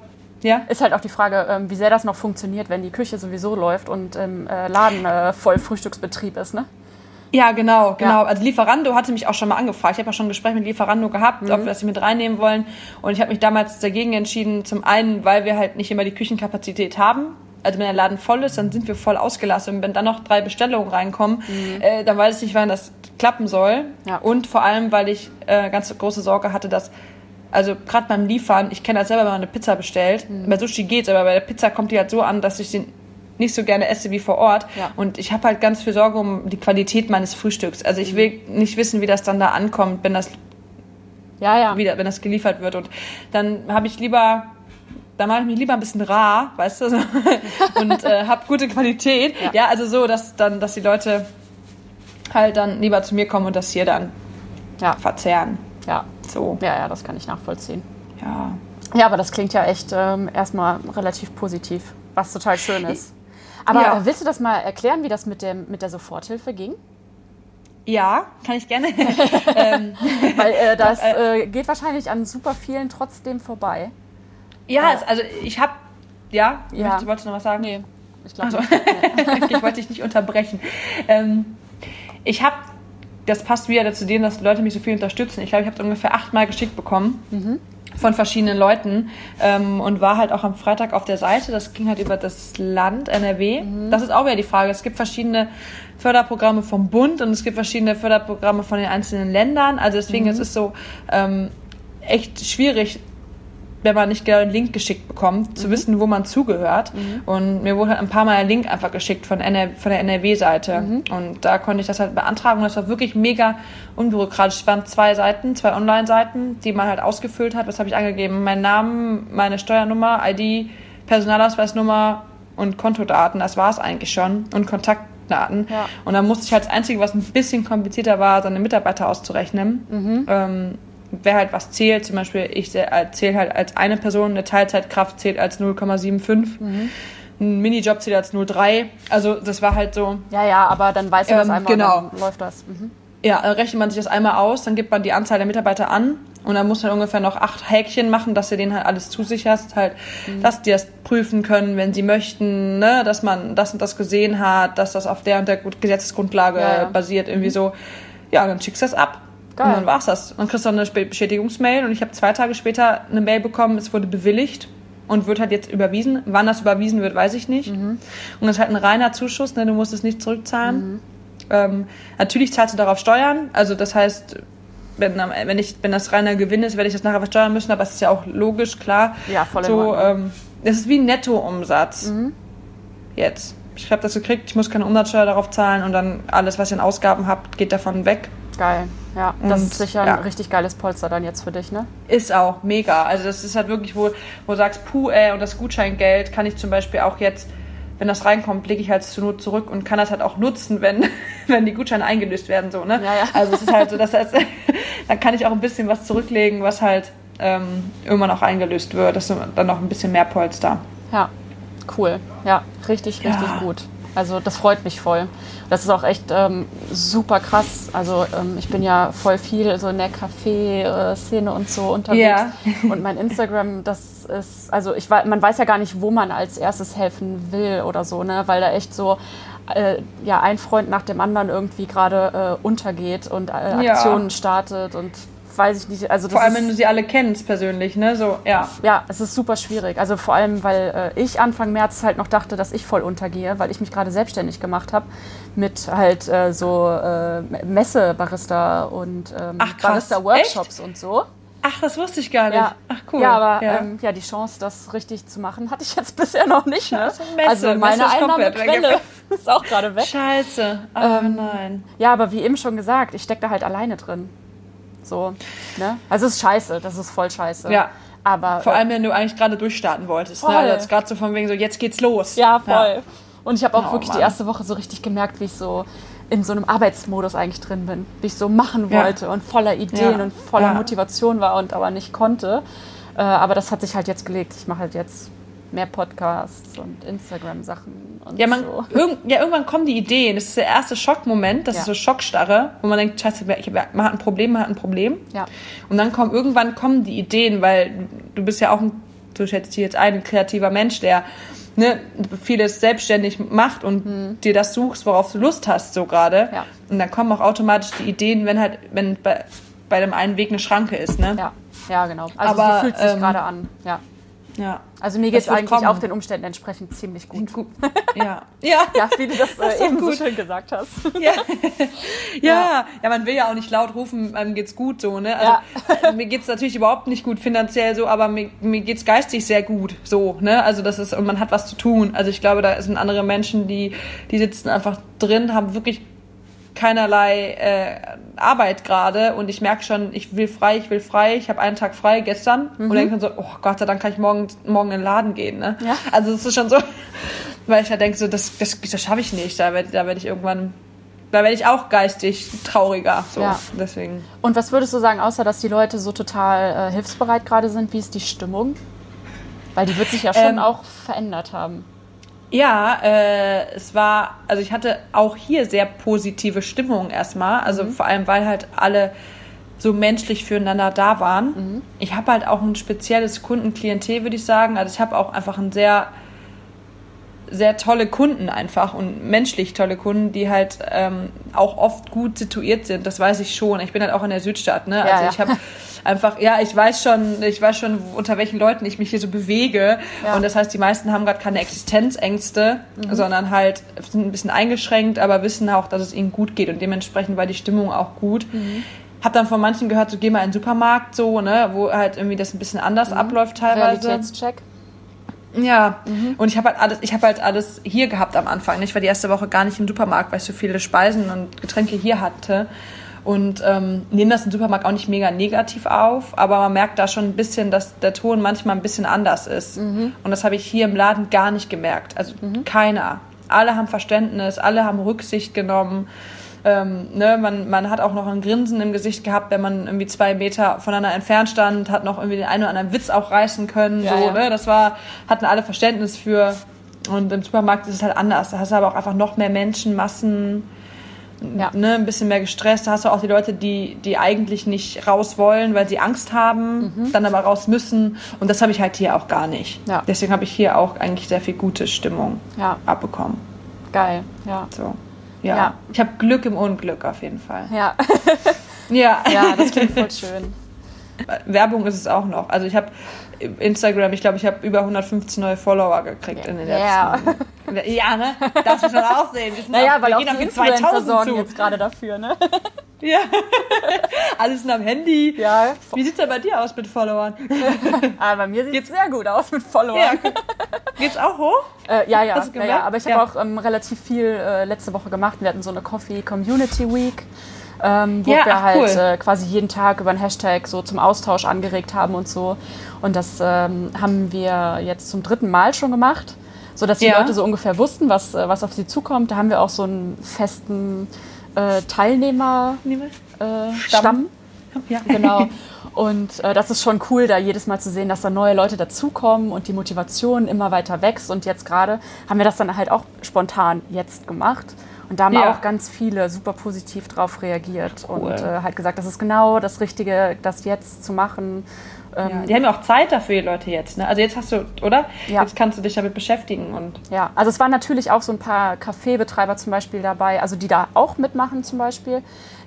ja. Ist halt auch die Frage, ähm, wie sehr das noch funktioniert, wenn die Küche sowieso läuft und im äh, Laden äh, voll Frühstücksbetrieb ist, ne? Ja, genau, genau. Ja. Also Lieferando hatte mich auch schon mal angefragt. Ich habe ja schon ein Gespräch mit Lieferando gehabt, Mhm. ob wir das mit reinnehmen wollen. Und ich habe mich damals dagegen entschieden. Zum einen, weil wir halt nicht immer die Küchenkapazität haben. Also wenn der Laden voll ist, dann sind wir voll ausgelastet. Und wenn dann noch drei Bestellungen reinkommen, äh, dann weiß ich nicht, wann das klappen soll. Mhm. Ja. Und vor allem, weil ich äh, ganz große Sorge hatte, dass also gerade beim Liefern, ich kenne das selber, wenn man eine Pizza bestellt. Mhm. Bei Sushi geht's, aber bei der Pizza kommt die halt so an, dass ich sie nicht so gerne esse wie vor Ort. Ja. Und ich habe halt ganz viel Sorge um die Qualität meines Frühstücks. Also ich will nicht wissen, wie das dann da ankommt, wenn das Ja, ja. wieder, wenn das geliefert wird. Und dann habe ich lieber, da mache ich mich lieber ein bisschen rar, weißt du, so, und äh, habe gute Qualität. Ja. Ja. also so, dass dann, dass die Leute halt dann lieber zu mir kommen und das hier dann Ja, verzehren. ja. So, Ja, ja, das kann ich nachvollziehen. ja. Ja, aber das klingt ja echt ähm, erstmal relativ positiv, was total schön ist. Aber Ja. äh, willst du das mal erklären, wie das mit, dem, mit der Soforthilfe ging? Ja, kann ich gerne. ähm, Weil äh, das äh, geht wahrscheinlich an super vielen trotzdem vorbei. Ja, äh, also ich habe, ja, ja. wolltest du noch was sagen? Nee, ich glaube also, Ich wollte dich nicht unterbrechen. Ähm, ich habe, das passt wieder zu denen, dass die Leute mich so viel unterstützen. Ich glaube, ich habe ungefähr achtmal geschickt bekommen. Mhm von verschiedenen Leuten ähm, und war halt auch am Freitag auf der Seite. Das ging halt über das Land NRW. Mhm. Das ist auch wieder die Frage. Es gibt verschiedene Förderprogramme vom Bund und es gibt verschiedene Förderprogramme von den einzelnen Ländern. Also deswegen mhm. es ist so ähm, echt schwierig, wenn man nicht genau den Link geschickt bekommt, zu mhm. wissen, wo man zugehört. Mhm. Und mir wurde halt ein paar Mal ein Link einfach geschickt von, NR von der NRW-Seite. Mhm. Und da konnte ich das halt beantragen. Und das war wirklich mega unbürokratisch. Es waren zwei Seiten, zwei Online-Seiten, die man halt ausgefüllt hat. Was habe ich angegeben? Mein Namen, meine Steuernummer, ID, Personalausweisnummer und Kontodaten. Das war es eigentlich schon. Und Kontaktdaten. Ja. Und dann musste ich halt das Einzige, was ein bisschen komplizierter war, seine Mitarbeiter auszurechnen. Mhm. Ähm, wer halt was zählt, zum Beispiel ich zähle halt als eine Person, eine Teilzeitkraft zählt als 0,75. Mhm. Ein Minijob zählt als 0,3. Also das war halt so. Ja, ja, aber dann weiß das ähm, einmal genau. dann läuft das. Mhm. Ja, dann rechnet man sich das einmal aus, dann gibt man die Anzahl der Mitarbeiter an und dann muss man ungefähr noch acht Häkchen machen, dass du denen halt alles zusicherst, halt, mhm. dass die das prüfen können, wenn sie möchten, ne, dass man das und das gesehen hat, dass das auf der und der Gesetzesgrundlage ja, ja. basiert, irgendwie mhm. so. Ja, dann schickst du das ab. Geil. Und dann war's das. Dann kriegst du eine Bestätigungsmail und ich habe zwei Tage später eine Mail bekommen, es wurde bewilligt und wird halt jetzt überwiesen. Wann das überwiesen wird, weiß ich nicht. Mhm. Und das ist halt ein reiner Zuschuss, ne? du musst es nicht zurückzahlen. Mhm. Ähm, natürlich zahlst du darauf Steuern, also das heißt, wenn, wenn, ich, wenn das reiner Gewinn ist, werde ich das nachher versteuern müssen, aber es ist ja auch logisch, klar. Ja, voll so, ähm, Es ist wie ein Nettoumsatz. Mhm. Jetzt. Ich habe das gekriegt, ich muss keine Umsatzsteuer darauf zahlen und dann alles, was ihr an Ausgaben habt, geht davon weg. Geil, ja. Das und, ist sicher ein richtig geiles Polster dann jetzt für dich, ne? Ist auch mega. Also das ist halt wirklich, wo, wo du sagst, puh, ey, und das Gutscheingeld kann ich zum Beispiel auch jetzt, wenn das reinkommt, lege ich halt zur Not zurück und kann das halt auch nutzen, wenn, wenn die Gutscheine eingelöst werden, so, ne? Ja, ja. Also es ist halt so, dass das, dann kann ich auch ein bisschen was zurücklegen, was halt ähm, irgendwann auch eingelöst wird. Das ist dann noch ein bisschen mehr Polster. Ja, cool. Ja, richtig, richtig ja. gut. Also das freut mich voll. Das ist auch echt ähm, super krass. Also ähm, ich bin ja voll viel so in der Kaffee-Szene und so unterwegs. Ja. Und mein Instagram, das ist, also ich man weiß ja gar nicht, wo man als erstes helfen will oder so, ne? Weil da echt so äh, ja ein Freund nach dem anderen irgendwie gerade äh, untergeht und äh, Aktionen ja. startet und weiß ich nicht. Also vor allem, wenn du sie alle kennst persönlich, ne? So, ja. Ja, es ist super schwierig. Also vor allem, weil äh, ich Anfang März halt noch dachte, dass ich voll untergehe, weil ich mich gerade selbstständig gemacht habe mit halt äh, so äh, Messe-Barista und ähm, Barista-Workshops und so. Ach, das wusste ich gar nicht. Ja. Ach, cool. Ja, aber ja. Ähm, ja. die Chance, das richtig zu machen, hatte ich jetzt bisher noch nicht. Ne? Messe, also meine Messe Einnahmequelle ist auch gerade weg. Scheiße. Oh, ähm, nein. Ja, aber wie eben schon gesagt, ich stecke da halt alleine drin. So, ne? Also es ist scheiße, das ist voll scheiße. Ja. Aber, Vor allem, wenn du eigentlich gerade durchstarten wolltest. Ne? Voll. Ne? Jetzt gerade so von wegen so, jetzt geht's los. Ja, voll. Ja. Und ich habe auch oh, wirklich Mann. die erste Woche so richtig gemerkt, wie ich so in so einem Arbeitsmodus eigentlich drin bin. Wie ich so machen wollte ja. und voller Ideen ja. und voller Motivation war und aber nicht konnte. Äh, aber das hat sich halt jetzt gelegt. Ich mache halt jetzt mehr Podcasts und Instagram-Sachen und ja, man, so. Irg ja, irgendwann kommen die Ideen. Das ist der erste Schockmoment, das ja. ist so Schockstarre, wo man denkt, scheiße, man hat ein Problem, man hat ein Problem. Ja. Und dann kommen irgendwann kommen die Ideen, weil du bist ja auch ein, du schätzt hier jetzt ein, kreativer Mensch, der ne, vieles selbstständig macht und hm. dir das suchst, worauf du Lust hast, so gerade. Ja. Und dann kommen auch automatisch die Ideen, wenn halt, wenn bei, bei dem einen Weg eine Schranke ist, ne? Ja, ja genau. Also Aber, so fühlt sich ähm, gerade an, ja. Ja. Also mir geht es eigentlich kommen. auch den Umständen entsprechend ziemlich gut. gut. Ja. ja. Ja, wie du das, das äh, eben gut. so schön gesagt hast. Ja. ja. ja. man will ja auch nicht laut rufen, einem geht's gut so, ne? Also, ja. Äh, mir geht's natürlich überhaupt nicht gut finanziell so, aber mir, mir geht's geistig sehr gut so, ne? Also das ist, und man hat was zu tun. Also ich glaube, da sind andere Menschen, die, die sitzen einfach drin, haben wirklich keinerlei äh, Arbeit gerade und ich merke schon, ich will frei, ich will frei, ich habe einen Tag frei gestern mhm. und denke dann so, oh Gott sei Dank kann ich morgen, morgen in den Laden gehen. Ne? Ja. Also es ist schon so, weil ich halt denke, so, das, das, das schaffe ich nicht, da werde da werd ich irgendwann da werde ich auch geistig trauriger. So. Ja. Deswegen. Und was würdest du sagen, außer dass die Leute so total äh, hilfsbereit gerade sind, wie ist die Stimmung? Weil die wird sich ja schon ähm, auch verändert haben. Ja, äh, es war, also ich hatte auch hier sehr positive Stimmung erstmal. Also mhm. vor allem, weil halt alle so menschlich füreinander da waren. Mhm. Ich habe halt auch ein spezielles Kundenklientel, würde ich sagen. Also ich habe auch einfach ein sehr sehr tolle Kunden einfach und menschlich tolle Kunden, die halt ähm, auch oft gut situiert sind. Das weiß ich schon. Ich bin halt auch in der Südstadt, ne? Ja, also ich habe einfach, ja, ich weiß schon, ich weiß schon, unter welchen Leuten ich mich hier so bewege. Ja. Und das heißt, die meisten haben gerade keine Existenzängste, mhm. sondern halt sind ein bisschen eingeschränkt, aber wissen auch, dass es ihnen gut geht und dementsprechend war die Stimmung auch gut. Mhm. Hab dann von manchen gehört, so geh mal in den Supermarkt, so, ne, wo halt irgendwie das ein bisschen anders mhm. abläuft teilweise. Realitätscheck. Ja, mhm. und ich habe halt alles, ich habe halt alles hier gehabt am Anfang. Ich war die erste Woche gar nicht im Supermarkt, weil ich so viele Speisen und Getränke hier hatte. Und ähm, nehmen das im Supermarkt auch nicht mega negativ auf, aber man merkt da schon ein bisschen, dass der Ton manchmal ein bisschen anders ist. Mhm. Und das habe ich hier im Laden gar nicht gemerkt. Also mhm. keiner. Alle haben Verständnis, alle haben Rücksicht genommen. Ähm, ne, man, man hat auch noch ein Grinsen im Gesicht gehabt, wenn man irgendwie zwei Meter voneinander entfernt stand, hat noch irgendwie den einen oder anderen Witz auch reißen können. Ja, so, ja. Ne? Das war, hatten alle Verständnis für. Und im Supermarkt ist es halt anders. Da hast du aber auch einfach noch mehr Menschen, Massen, ja. ne, ein bisschen mehr gestresst. Da hast du auch die Leute, die, die eigentlich nicht raus wollen, weil sie Angst haben, mhm. dann aber raus müssen. Und das habe ich halt hier auch gar nicht. Deswegen habe ich hier auch eigentlich sehr viel gute Stimmung ja. abbekommen. Geil, ja. So. Ja. ja. Ich habe Glück im Unglück auf jeden Fall. Ja. ja. Ja, das klingt voll schön. Werbung ist es auch noch. Also ich habe Instagram, ich glaube, ich habe über 115 neue Follower gekriegt ja. in den letzten. Ja, ja ne? Darfst du schon auch sehen. naja, weil auch die Influencer sorgen jetzt gerade dafür, ne? Ja. Alles sind am Handy. Ja. Wie sieht es denn bei dir aus mit Followern? ah, bei mir sieht es sehr gut aus mit Followern. Ja. Geht's auch hoch? Äh, ja, ja, ja, ja. Aber ich habe auch ähm, relativ viel äh, letzte Woche gemacht. Wir hatten so eine Coffee Community Week. Ähm, wo ja, wir ach, halt cool. äh, quasi jeden Tag über einen Hashtag so zum Austausch angeregt haben und so. Und das ähm, haben wir jetzt zum dritten Mal schon gemacht, sodass die ja. Leute so ungefähr wussten, was, äh, was auf sie zukommt. Da haben wir auch so einen festen äh, Teilnehmer äh, Stamm. Ja. Genau. Und äh, das ist schon cool, da jedes Mal zu sehen, dass da neue Leute dazukommen und die Motivation immer weiter wächst. Und jetzt gerade haben wir das dann halt auch spontan jetzt gemacht. Und da haben ja. auch ganz viele super positiv drauf reagiert cool. und äh, halt gesagt, das ist genau das Richtige, das jetzt zu machen. Ja, ähm, die haben ja auch Zeit dafür, die Leute jetzt. Ne? Also jetzt hast du, oder? Ja. Jetzt kannst du dich damit beschäftigen. Und ja, also es waren natürlich auch so ein paar Kaffeebetreiber zum Beispiel dabei, also die da auch mitmachen zum Beispiel,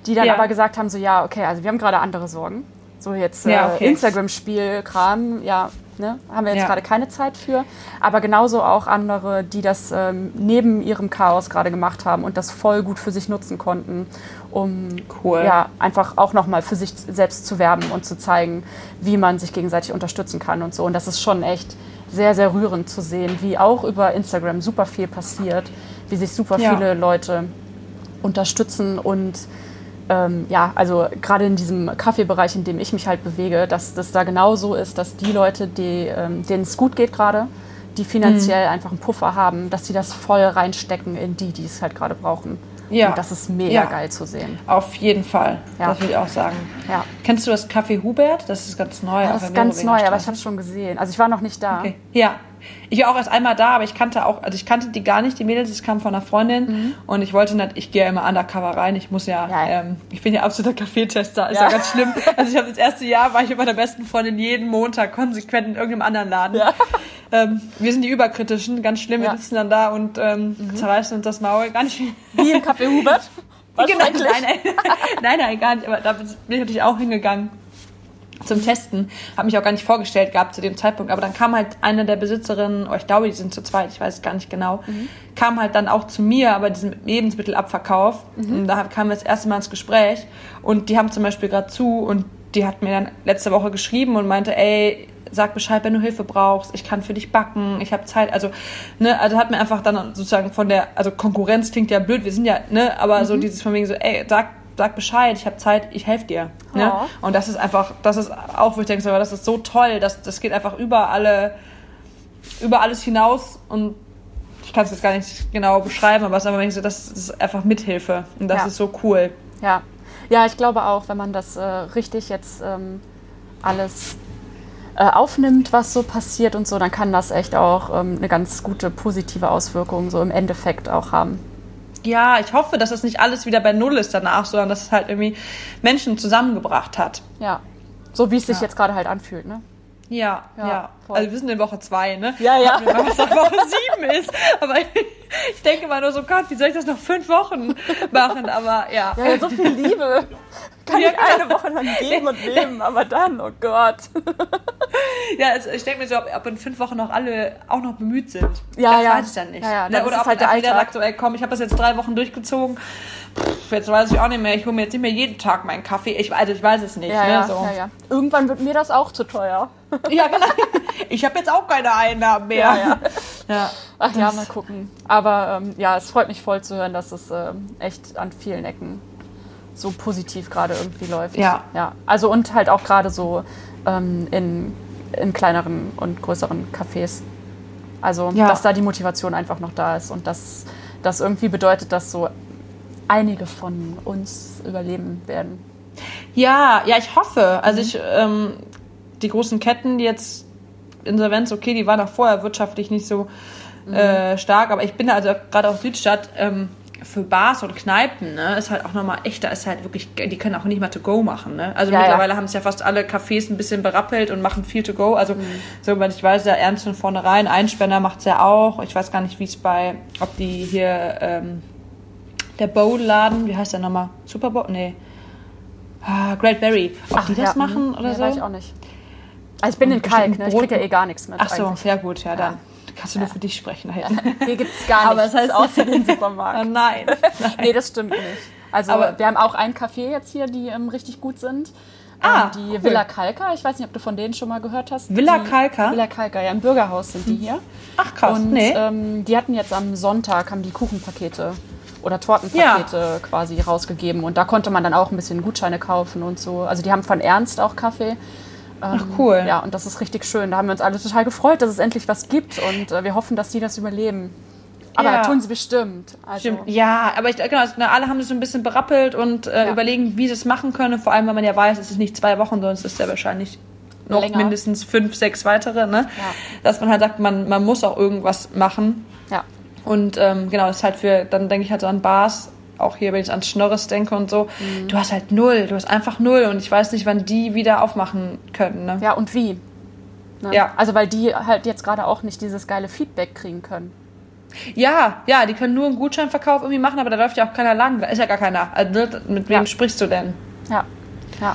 die dann ja. aber gesagt haben, so ja, okay, also wir haben gerade andere Sorgen. So jetzt ja, äh, okay. Instagram-Spiel-Kram, ja, ne, haben wir jetzt ja. gerade keine Zeit für. Aber genauso auch andere, die das ähm, neben ihrem Chaos gerade gemacht haben und das voll gut für sich nutzen konnten, um cool. ja, einfach auch nochmal für sich selbst zu werben und zu zeigen, wie man sich gegenseitig unterstützen kann und so. Und das ist schon echt sehr, sehr rührend zu sehen, wie auch über Instagram super viel passiert, wie sich super ja. viele Leute unterstützen und ähm, ja, also gerade in diesem Kaffeebereich, in dem ich mich halt bewege, dass das da genau so ist, dass die Leute, die, ähm, denen es gut geht gerade, die finanziell mhm. einfach einen Puffer haben, dass sie das voll reinstecken in die, die es halt gerade brauchen. Ja. Und das ist mega ja. geil zu sehen. Auf jeden Fall. Ja. Das würde ich auch sagen. Ja. Kennst du das Café Hubert? Das ist ganz neu. Ja, das ist ganz neu, aber ich habe es schon gesehen. Also ich war noch nicht da. Okay. Ja, ich war auch erst einmal da, aber ich kannte auch, also ich kannte die gar nicht, die Mädels, das kam von einer Freundin mhm. und ich wollte nicht, ich gehe ja immer undercover rein, ich muss ja, ja. Ähm, ich bin ja absoluter Kaffeetester, ist ja, ja ganz schlimm. Also ich habe das erste Jahr, war ich mit meiner besten Freundin jeden Montag konsequent in irgendeinem anderen Laden. Ja. Ähm, wir sind die Überkritischen, ganz schlimm, wir sitzen dann da und ähm, mhm. zerreißen uns das Maul, gar nicht Wie im Café Hubert? Genau, nein, nein, nein, nein, gar nicht, aber da bin ich natürlich auch hingegangen zum Testen. Habe mich auch gar nicht vorgestellt gehabt zu dem Zeitpunkt. Aber dann kam halt eine der Besitzerinnen, oh, ich glaube, die sind zu zweit, ich weiß es gar nicht genau, mhm. kam halt dann auch zu mir, aber diesen Lebensmittelabverkauf. Mhm. Und da kam wir das erste Mal ins Gespräch. Und die haben zum Beispiel gerade zu und die hat mir dann letzte Woche geschrieben und meinte, ey, sag Bescheid, wenn du Hilfe brauchst, ich kann für dich backen, ich habe Zeit, also ne, also hat mir einfach dann sozusagen von der, also Konkurrenz klingt ja blöd, wir sind ja, ne, aber mhm. so dieses von wegen so, ey, sag sag Bescheid, ich habe Zeit, ich helfe dir. Ne? Oh. Und das ist einfach, das ist auch, wo ich denke, das ist so toll, das, das geht einfach über alle, über alles hinaus und ich kann es jetzt gar nicht genau beschreiben, aber es ist einfach, so, das ist einfach Mithilfe und das ja. ist so cool. Ja. Ja, ich glaube auch, wenn man das äh, richtig jetzt ähm, alles äh, aufnimmt, was so passiert und so, dann kann das echt auch ähm, eine ganz gute positive Auswirkung so im Endeffekt auch haben. Ja, ich hoffe, dass das nicht alles wieder bei Null ist danach, sondern dass es halt irgendwie Menschen zusammengebracht hat. Ja. So wie es sich Ja. jetzt gerade halt anfühlt, ne? Ja, Ja, ja. Also wir sind in Woche zwei, ne? Ja, ja. Nicht, was Woche sieben ist. Aber ich denke mal nur so, Gott, wie soll ich das noch fünf Wochen machen? Aber ja. Ja, so viel Liebe kann Ja, ich eine Woche lang geben und leben, aber dann, oh Gott. Ja, also ich denke mir so, ob, ob in fünf Wochen noch alle auch noch bemüht sind. Ja, das ja. weiß ich dann nicht. Ja, ja, Ne, Oder ist ob halt der Alltag. sagt so, ey, komm, ich habe das jetzt drei Wochen durchgezogen. Pff, jetzt weiß ich auch nicht mehr. Ich hole mir jetzt nicht mehr jeden Tag meinen Kaffee. Ich, also ich weiß es nicht. Ja, ne, ja, so. ja. Irgendwann wird mir das auch zu teuer. ja, genau. Ich habe jetzt auch keine Einnahmen mehr. Ja. Ach ja, mal gucken. Aber ähm, ja, es freut mich voll zu hören, dass es ähm, echt an vielen Ecken so positiv gerade irgendwie läuft. Ja. ja. Also und halt auch gerade so ähm, in, in kleineren und größeren Cafés. Also, Ja. dass da die Motivation einfach noch da ist und dass das irgendwie bedeutet, dass so einige von uns überleben werden. Ja, ja, ich hoffe. Also ich, ähm, die großen Ketten, die jetzt Insolvenz, okay, die waren auch vorher wirtschaftlich nicht so äh, stark, aber ich bin also gerade auf Südstadt ähm, für Bars und Kneipen, ne, ist halt auch nochmal echt, da ist halt wirklich, die können auch nicht mal to go machen, ne? Also Ja, ja. mittlerweile haben es ja fast alle Cafés ein bisschen berappelt und machen viel to go. Also soweit ich weiß, ja ernst von vornherein, Einspänner macht's ja auch. Ich weiß gar nicht, wie es bei, ob die hier ähm, der Bowl-Laden, wie heißt der nochmal? Super Bowl? Nee. Ah, Great Berry. Ob die das ja, machen mhm. oder nee, so? weiß ich auch nicht. Also ich bin in Kalk, ne? ich krieg ja eh gar nichts mit. Ach so, eigentlich. ja gut, ja, dann kannst du nur für dich sprechen. Halt. Hier gibt es gar Aber nichts, das heißt- außer den Ah, Supermarkt. nein. nee, das stimmt nicht. Also Aber- wir haben auch ein Café jetzt hier, die ähm, richtig gut sind. Ah, ähm, die cool. Villa Kalka. Ich weiß nicht, ob du von denen schon mal gehört hast. Villa die, Kalka? Villa Kalka, ja, im Bürgerhaus sind die hier. Ach krass, Und nee. ähm, die hatten jetzt am Sonntag, haben die Kuchenpakete oder Tortenpakete quasi rausgegeben. Und da konnte man dann auch ein bisschen Gutscheine kaufen und so. Also die haben von Ernst auch Kaffee. Ach cool. Ja, und das ist richtig schön. Da haben wir uns alle total gefreut, dass es endlich was gibt. Und äh, wir hoffen, dass die das überleben. Aber Ja. tun sie bestimmt. Also, Stimmt. Ja, aber ich, genau, na, alle haben das so ein bisschen berappelt und äh, Ja. überlegen, wie sie es machen können. Vor allem, weil man ja weiß, es ist nicht zwei Wochen, es ist ja wahrscheinlich noch Länger. mindestens fünf, sechs weitere. Ne? Ja. Dass man halt sagt, man, man muss auch irgendwas machen. Ja. Und ähm, genau, das ist halt für, dann denke ich halt so an Bars, auch hier, wenn ich an Schnorres denke und so. Mhm. Du hast halt null, du hast einfach null und ich weiß nicht, wann die wieder aufmachen können. Ne? Ja, und wie? Ne? Ja. Also, weil die halt jetzt gerade auch nicht dieses geile Feedback kriegen können. Ja, ja, die können nur einen Gutscheinverkauf irgendwie machen, aber da läuft ja auch keiner lang. Da ist ja gar keiner. Also, ne, mit wem Ja. sprichst du denn? Ja. Ja.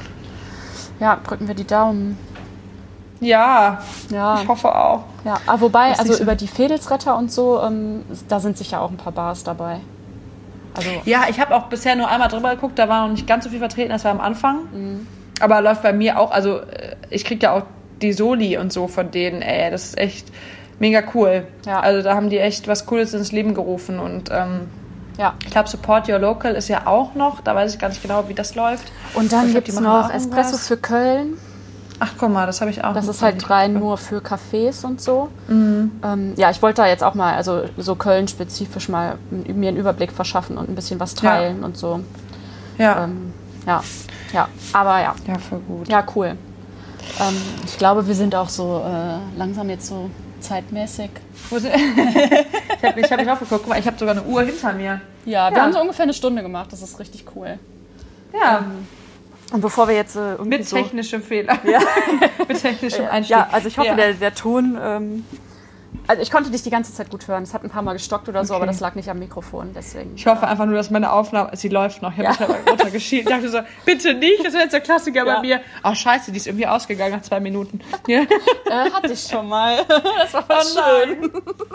Ja, drücken wir die Daumen. Ja, Ja. ich hoffe auch. Ja, aber wobei, Ist also über die Fedelsretter und so, ähm, da sind sicher auch ein paar Bars dabei. Also, Ja, ich habe auch bisher nur einmal drüber geguckt, da war noch nicht ganz so viel vertreten, das war am Anfang. Aber läuft bei mir auch, also äh, ich krieg ja auch die Soli und so von denen, ey, das ist echt mega cool. Ja. Also da haben die echt was Cooles ins Leben gerufen und ähm, ja. ich glaube Support Your Local ist ja auch noch, da weiß ich gar nicht genau, wie das läuft. Und dann gibt es noch Espresso irgendwas. für Köln. Ach guck mal, das habe ich auch. Das ist halt rein geguckt. nur für Cafés und so. Mhm. Ähm, ja, ich wollte da jetzt auch mal, also so Köln-spezifisch mal mir einen Überblick verschaffen und ein bisschen was Ja. teilen und so. Ja. Ähm, ja, ja, aber ja, ja, voll gut. ja, cool. Ähm, ich glaube, wir sind auch so äh, langsam jetzt so zeitmäßig. Ich habe ich hab mich aufgeguckt, guck mal, ich habe sogar eine Uhr hinter mir. Ja, wir Ja. haben so ungefähr eine Stunde gemacht. Das ist richtig cool. Ja, Und bevor wir jetzt äh, mit so technischem Fehler. mit technischem Einstieg. Ja, also ich hoffe, Ja. der, der Ton. Ähm, also ich konnte dich die ganze Zeit gut hören. Es hat ein paar Mal gestockt oder so, Okay. aber das lag nicht am Mikrofon. Deswegen. Ich hoffe einfach nur, dass meine Aufnahme, sie läuft noch. Ich habe Ja. mich aber runtergeschielt. Ich dachte so, bitte nicht, das wäre jetzt der Klassiker Ja. bei mir. Oh scheiße, die ist irgendwie ausgegangen nach zwei Minuten. Ja. Äh, hatte ich schon mal. das war voll Oh schön.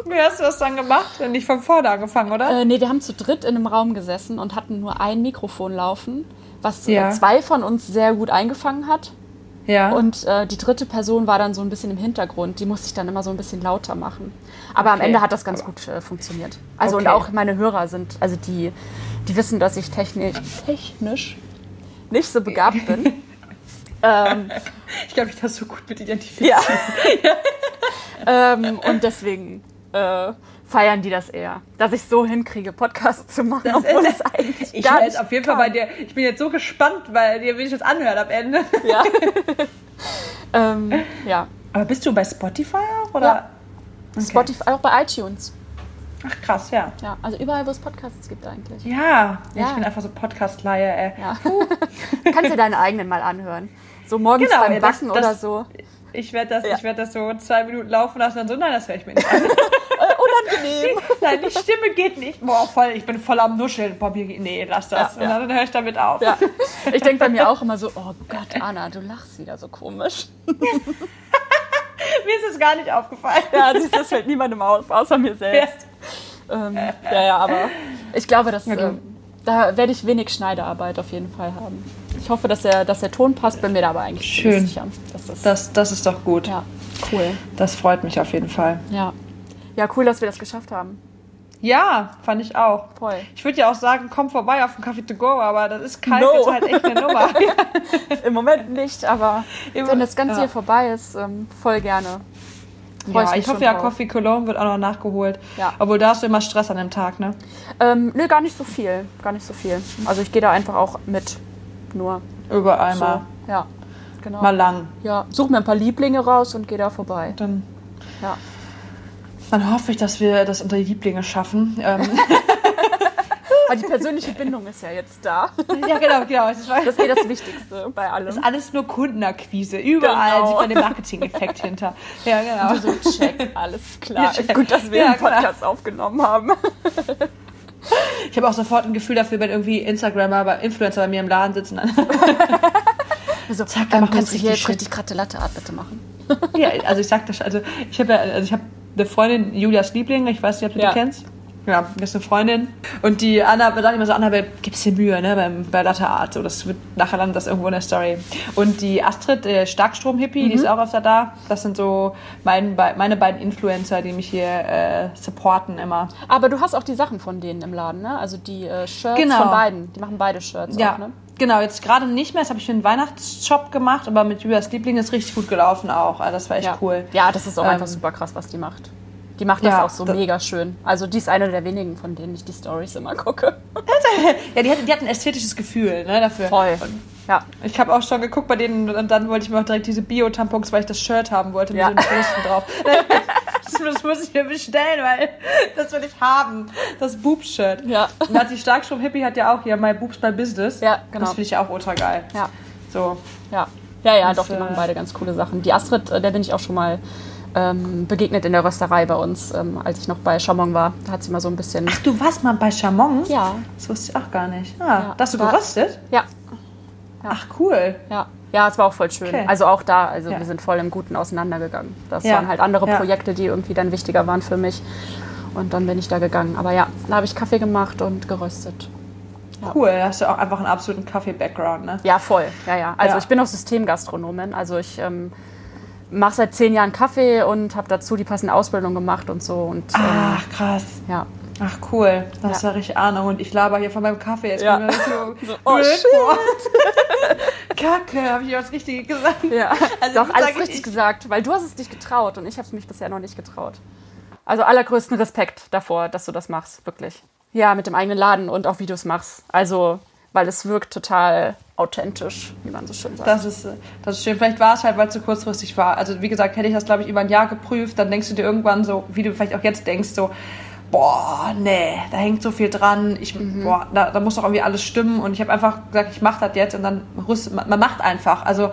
Wie hast du das dann gemacht? Nicht von vorne angefangen, oder? Äh, nee, wir haben zu dritt in einem Raum gesessen und hatten nur ein Mikrofon laufen, was äh, Ja. zwei von uns sehr gut eingefangen hat. ja. Und äh, die dritte Person war dann so ein bisschen im Hintergrund. Die musste ich dann immer so ein bisschen lauter machen. Aber am Okay. Ende hat das ganz gut äh, funktioniert. Also und Okay. auch meine Hörer sind, also die, die wissen, dass ich technisch, technisch nicht so begabt bin. ähm, ich glaube, ich das so gut mit identifiziert. ja. ähm, und deswegen äh, feiern die das eher, dass ich so hinkriege, Podcasts zu machen, obwohl es eigentlich Ich gar nicht auf jeden Fall bei dir. Ich bin jetzt so gespannt, weil dir will ich das anhören am Ende. Ja. ähm, ja. Aber bist du bei Spotify auch? Oder? Ja. Okay. Spotify, auch bei iTunes. Ach krass, ja. Ja, also überall, wo es Podcasts gibt eigentlich. Ja, ja. ich bin einfach so Podcast-Leier, ey. Ja. Kannst du deine eigenen mal anhören. So morgens genau, beim Backen das, oder so. Ich werde das, ja. werd das so zwei Minuten laufen lassen und so, nein, das höre ich mir nicht an. Unangenehm. nein, die Stimme geht nicht. Boah, voll, ich bin voll am Nuscheln. Boah, nee, lass das. Ja, und dann höre ich damit auf. Ja. Ich denke bei mir auch immer so, oh Gott, Anna, du lachst wieder so komisch. mir ist es gar nicht aufgefallen. Ja, das fällt niemandem auf, außer mir selbst. Ja, ähm, ja, ja, aber ich glaube, dass, äh, da werde ich wenig Schneidearbeit auf jeden Fall haben. Ich hoffe, dass der, dass der Ton passt, bin mir da aber eigentlich Schön. sicher. Das, das, das ist doch gut. Ja, cool. Das freut mich auf jeden Fall. Ja. Ja, cool, dass wir das geschafft haben. Ja, fand ich auch. Voll. Ich würde ja auch sagen, komm vorbei auf den Kaffee to go, aber das ist kalt, no. ist halt echt eine Nummer. Im Moment nicht, aber Im, wenn das Ganze ja. hier vorbei ist, ähm, voll gerne. Ja, ich, ich hoffe ja, Coffee Cologne wird auch noch nachgeholt. Ja. Obwohl da hast du immer Stress an dem Tag, ne? Ähm, nö, gar nicht so viel. Gar nicht so viel. Also ich gehe da einfach auch mit. Nur. Überall so. mal. Ja, genau. Mal lang. Ja, such mir ein paar Lieblinge raus und gehe da vorbei. Dann. Ja. Dann hoffe ich, dass wir das unter die Lieblinge schaffen. Ähm. Aber die persönliche Bindung ist ja jetzt da. Ja, genau, genau. Das ist eh das Wichtigste bei allem. Das ist alles nur Kundenakquise. Überall genau. sieht man den Marketing-Effekt hinter. Ja, genau. Und so, check, alles klar. Ja, Gut, dass wir ja, einen Podcast klar. aufgenommen haben. Ich habe auch sofort ein Gefühl dafür, wenn irgendwie Instagrammer, aber Influencer bei mir im Laden sitzen. also, Zack, dann ähm, kannst du hier jetzt richtig gerade Latte Art bitte machen. ja, also ich sag das, also ich habe ja, also ich habe eine Freundin, Julias Liebling, ich weiß nicht, ob du ja. die kennst. Ja, das ist eine Freundin. Und die Anna, ich immer so, Annabelle, gib's dir Mühe, ne, beim, bei Latte Art. So, das wird, nachher landet das irgendwo in der Story. Und die Astrid, der Starkstrom-Hippie, mhm. die ist auch öfter da. Das sind so mein, meine beiden Influencer, die mich hier äh, supporten immer. Aber du hast auch die Sachen von denen im Laden, ne? Also die äh, Shirts genau. von beiden. Die machen beide Shirts ja. auch, ne? Genau, jetzt gerade nicht mehr. Das habe ich für einen Weihnachtsshop gemacht, aber mit Julias Liebling ist richtig gut gelaufen auch. Also das war echt ja. cool. Ja, das ist auch ähm, einfach super krass, was die macht. Die macht das ja, auch so das mega schön. Also die ist eine der wenigen, von denen ich die Stories immer gucke. ja, die hat, die hat ein ästhetisches Gefühl ne, dafür. Voll. Und ja. Ich habe auch schon geguckt bei denen und dann wollte ich mir auch direkt diese Bio-Tampons, weil ich das Shirt haben wollte mit ja. den Brüsten drauf. Das, das, muss ich mir bestellen, weil das will ich haben. Das Boobs-Shirt. Ja. Und hat die Starkstrom-Hippie hat ja auch hier My Boobs by Business. Ja, genau. Das finde ich auch ultra geil. Ja. So. Ja. Ja, ja, das, doch, die machen äh, beide ganz coole Sachen. Die Astrid, äh, der bin ich auch schon mal ähm, begegnet in der Rösterei bei uns, ähm, als ich noch bei Chamon war. Da hat sie mal so ein bisschen. Ach, du warst mal bei Chamon? Ja. Das wusste ich auch gar nicht. Ah, ja, hast du geröstet? Ja. ja. Ach, cool. Ja. Ja, es war auch voll schön. Okay. Also auch da, also ja. wir sind voll im Guten auseinandergegangen. Das ja. waren halt andere ja. Projekte, die irgendwie dann wichtiger waren für mich. Und dann bin ich da gegangen. Aber ja, da habe ich Kaffee gemacht und geröstet. Cool, da hast du auch einfach einen absoluten Kaffee-Background, ne? Ja, voll. Ja, ja. Also ich bin auch Systemgastronomin. Also ich ähm, mache seit zehn Jahren Kaffee und habe dazu die passende Ausbildung gemacht und so. Und, ähm, Ach, krass. Ja. Ach cool, das ist ja richtig Ahnung. Und ich laber hier von meinem Kaffee. Jetzt ja. mir so, so oh, vor. Kacke, habe ich was Richtiges gesagt? Ja, also doch, alles richtig ich, gesagt, weil du hast es nicht getraut und ich habe es mich bisher noch nicht getraut. Also allergrößten Respekt davor, dass du das machst, wirklich. Ja, mit dem eigenen Laden und auch es machst. Also, weil es wirkt total authentisch, wie man so schön sagt. Das ist, das ist schön. Vielleicht war es halt, weil es so kurzfristig war. Also wie gesagt, hätte ich das, glaube ich, über ein Jahr geprüft, dann denkst du dir irgendwann so, wie du vielleicht auch jetzt denkst, so, boah, nee, da hängt so viel dran. Ich, mhm. boah, da, da muss doch irgendwie alles stimmen. Und ich habe einfach gesagt, ich mache das jetzt und dann rüstet man, man macht einfach. Also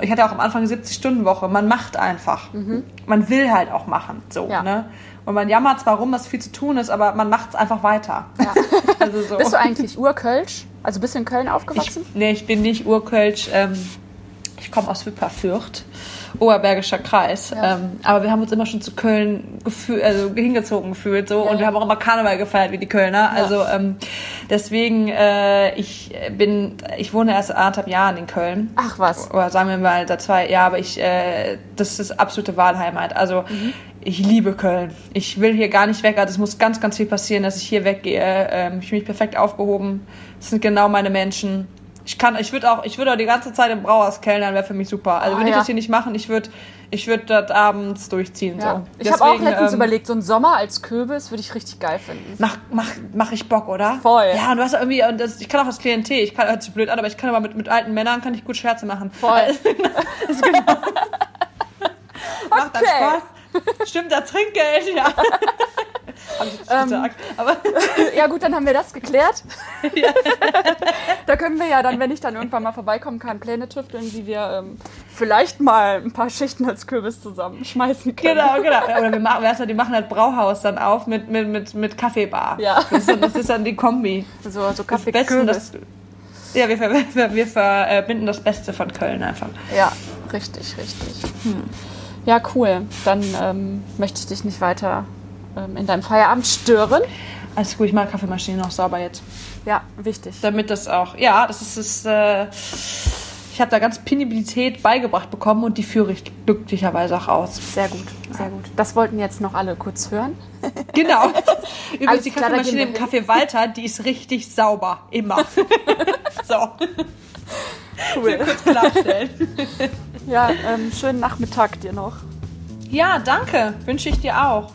ich hatte auch am Anfang eine 70-Stunden-Woche. Man macht einfach. Mhm. Man will halt auch machen. So, ja. ne? Und man jammert zwar rum, dass viel zu tun ist, aber man macht es einfach weiter. Ja. also so. Bist du eigentlich Urkölsch? Also bist du in Köln aufgewachsen? Ich, nee, ich bin nicht Urkölsch. Ähm, ich komme aus Wipperfürth, Oberbergischer Kreis. Ja. Ähm, aber wir haben uns immer schon zu Köln gefühl, also hingezogen gefühlt. So. Ja, und wir haben auch immer Karneval gefeiert wie die Kölner. Also ähm, deswegen, äh, ich bin, ich wohne erst anderthalb Jahre in Köln. Ach was. Oder sagen wir mal da zwei, ja, aber ich, äh, das ist absolute Wahlheimat. Also mhm ich liebe Köln. Ich will hier gar nicht weg. Also es muss ganz, ganz viel passieren, dass ich hier weggehe. Ähm, ich bin mich perfekt aufgehoben. Das sind genau meine Menschen. Ich kann, ich würde auch, ich würde auch die ganze Zeit im Brauhaus kellnern, wäre für mich super. Also oh, würde ich das hier nicht machen, ich würde, ich würde das abends durchziehen. Ja. So. Ich habe auch letztens ähm, überlegt, so ein Sommer als Kürbis würde ich richtig geil finden. Mach, mach, mach ich Bock, oder? Voll. Ja, und du hast irgendwie, und das, ich kann auch das Klientel, ich kann, hört sich blöd an, aber ich kann aber mit, mit alten Männern kann ich gut Scherze machen. Voll. das ist genau. Macht dann Okay. Spaß. Stimmt, das Trinkgeld, ja. Hab ich Ähm, gesagt. Aber Ja gut, dann haben wir das geklärt. da können wir ja dann, wenn ich dann irgendwann mal vorbeikommen kann, Pläne tüfteln, wie wir ähm, vielleicht mal ein paar Schichten als Kürbis zusammenschmeißen können. genau, genau. Oder wir machen, du, die machen das Brauhaus dann auf mit, mit, mit, mit Kaffeebar. Ja. Das ist, dann, das ist dann die Kombi. So, so Kaffee Besten, das, ja, wir, wir, wir verbinden das Beste von Köln einfach. Ja, richtig, richtig. Ja, cool. Dann ähm, möchte ich dich nicht weiter ähm, in deinem Feierabend stören. Alles gut, ich mache Kaffeemaschine noch sauber jetzt. Ja, wichtig. Damit das auch, ja, das ist, das, äh, ich habe da ganz Penibilität beigebracht bekommen und die führe ich glücklicherweise auch aus. Sehr gut, sehr gut. Das wollten jetzt noch alle kurz hören. Genau. Übrigens, Alles die klar, Kaffeemaschine im Café Walter, die ist richtig sauber. Immer. so, Cool. kurz klarstellen. Ja, ähm, schönen Nachmittag dir noch. Ja, danke. Wünsche ich dir auch.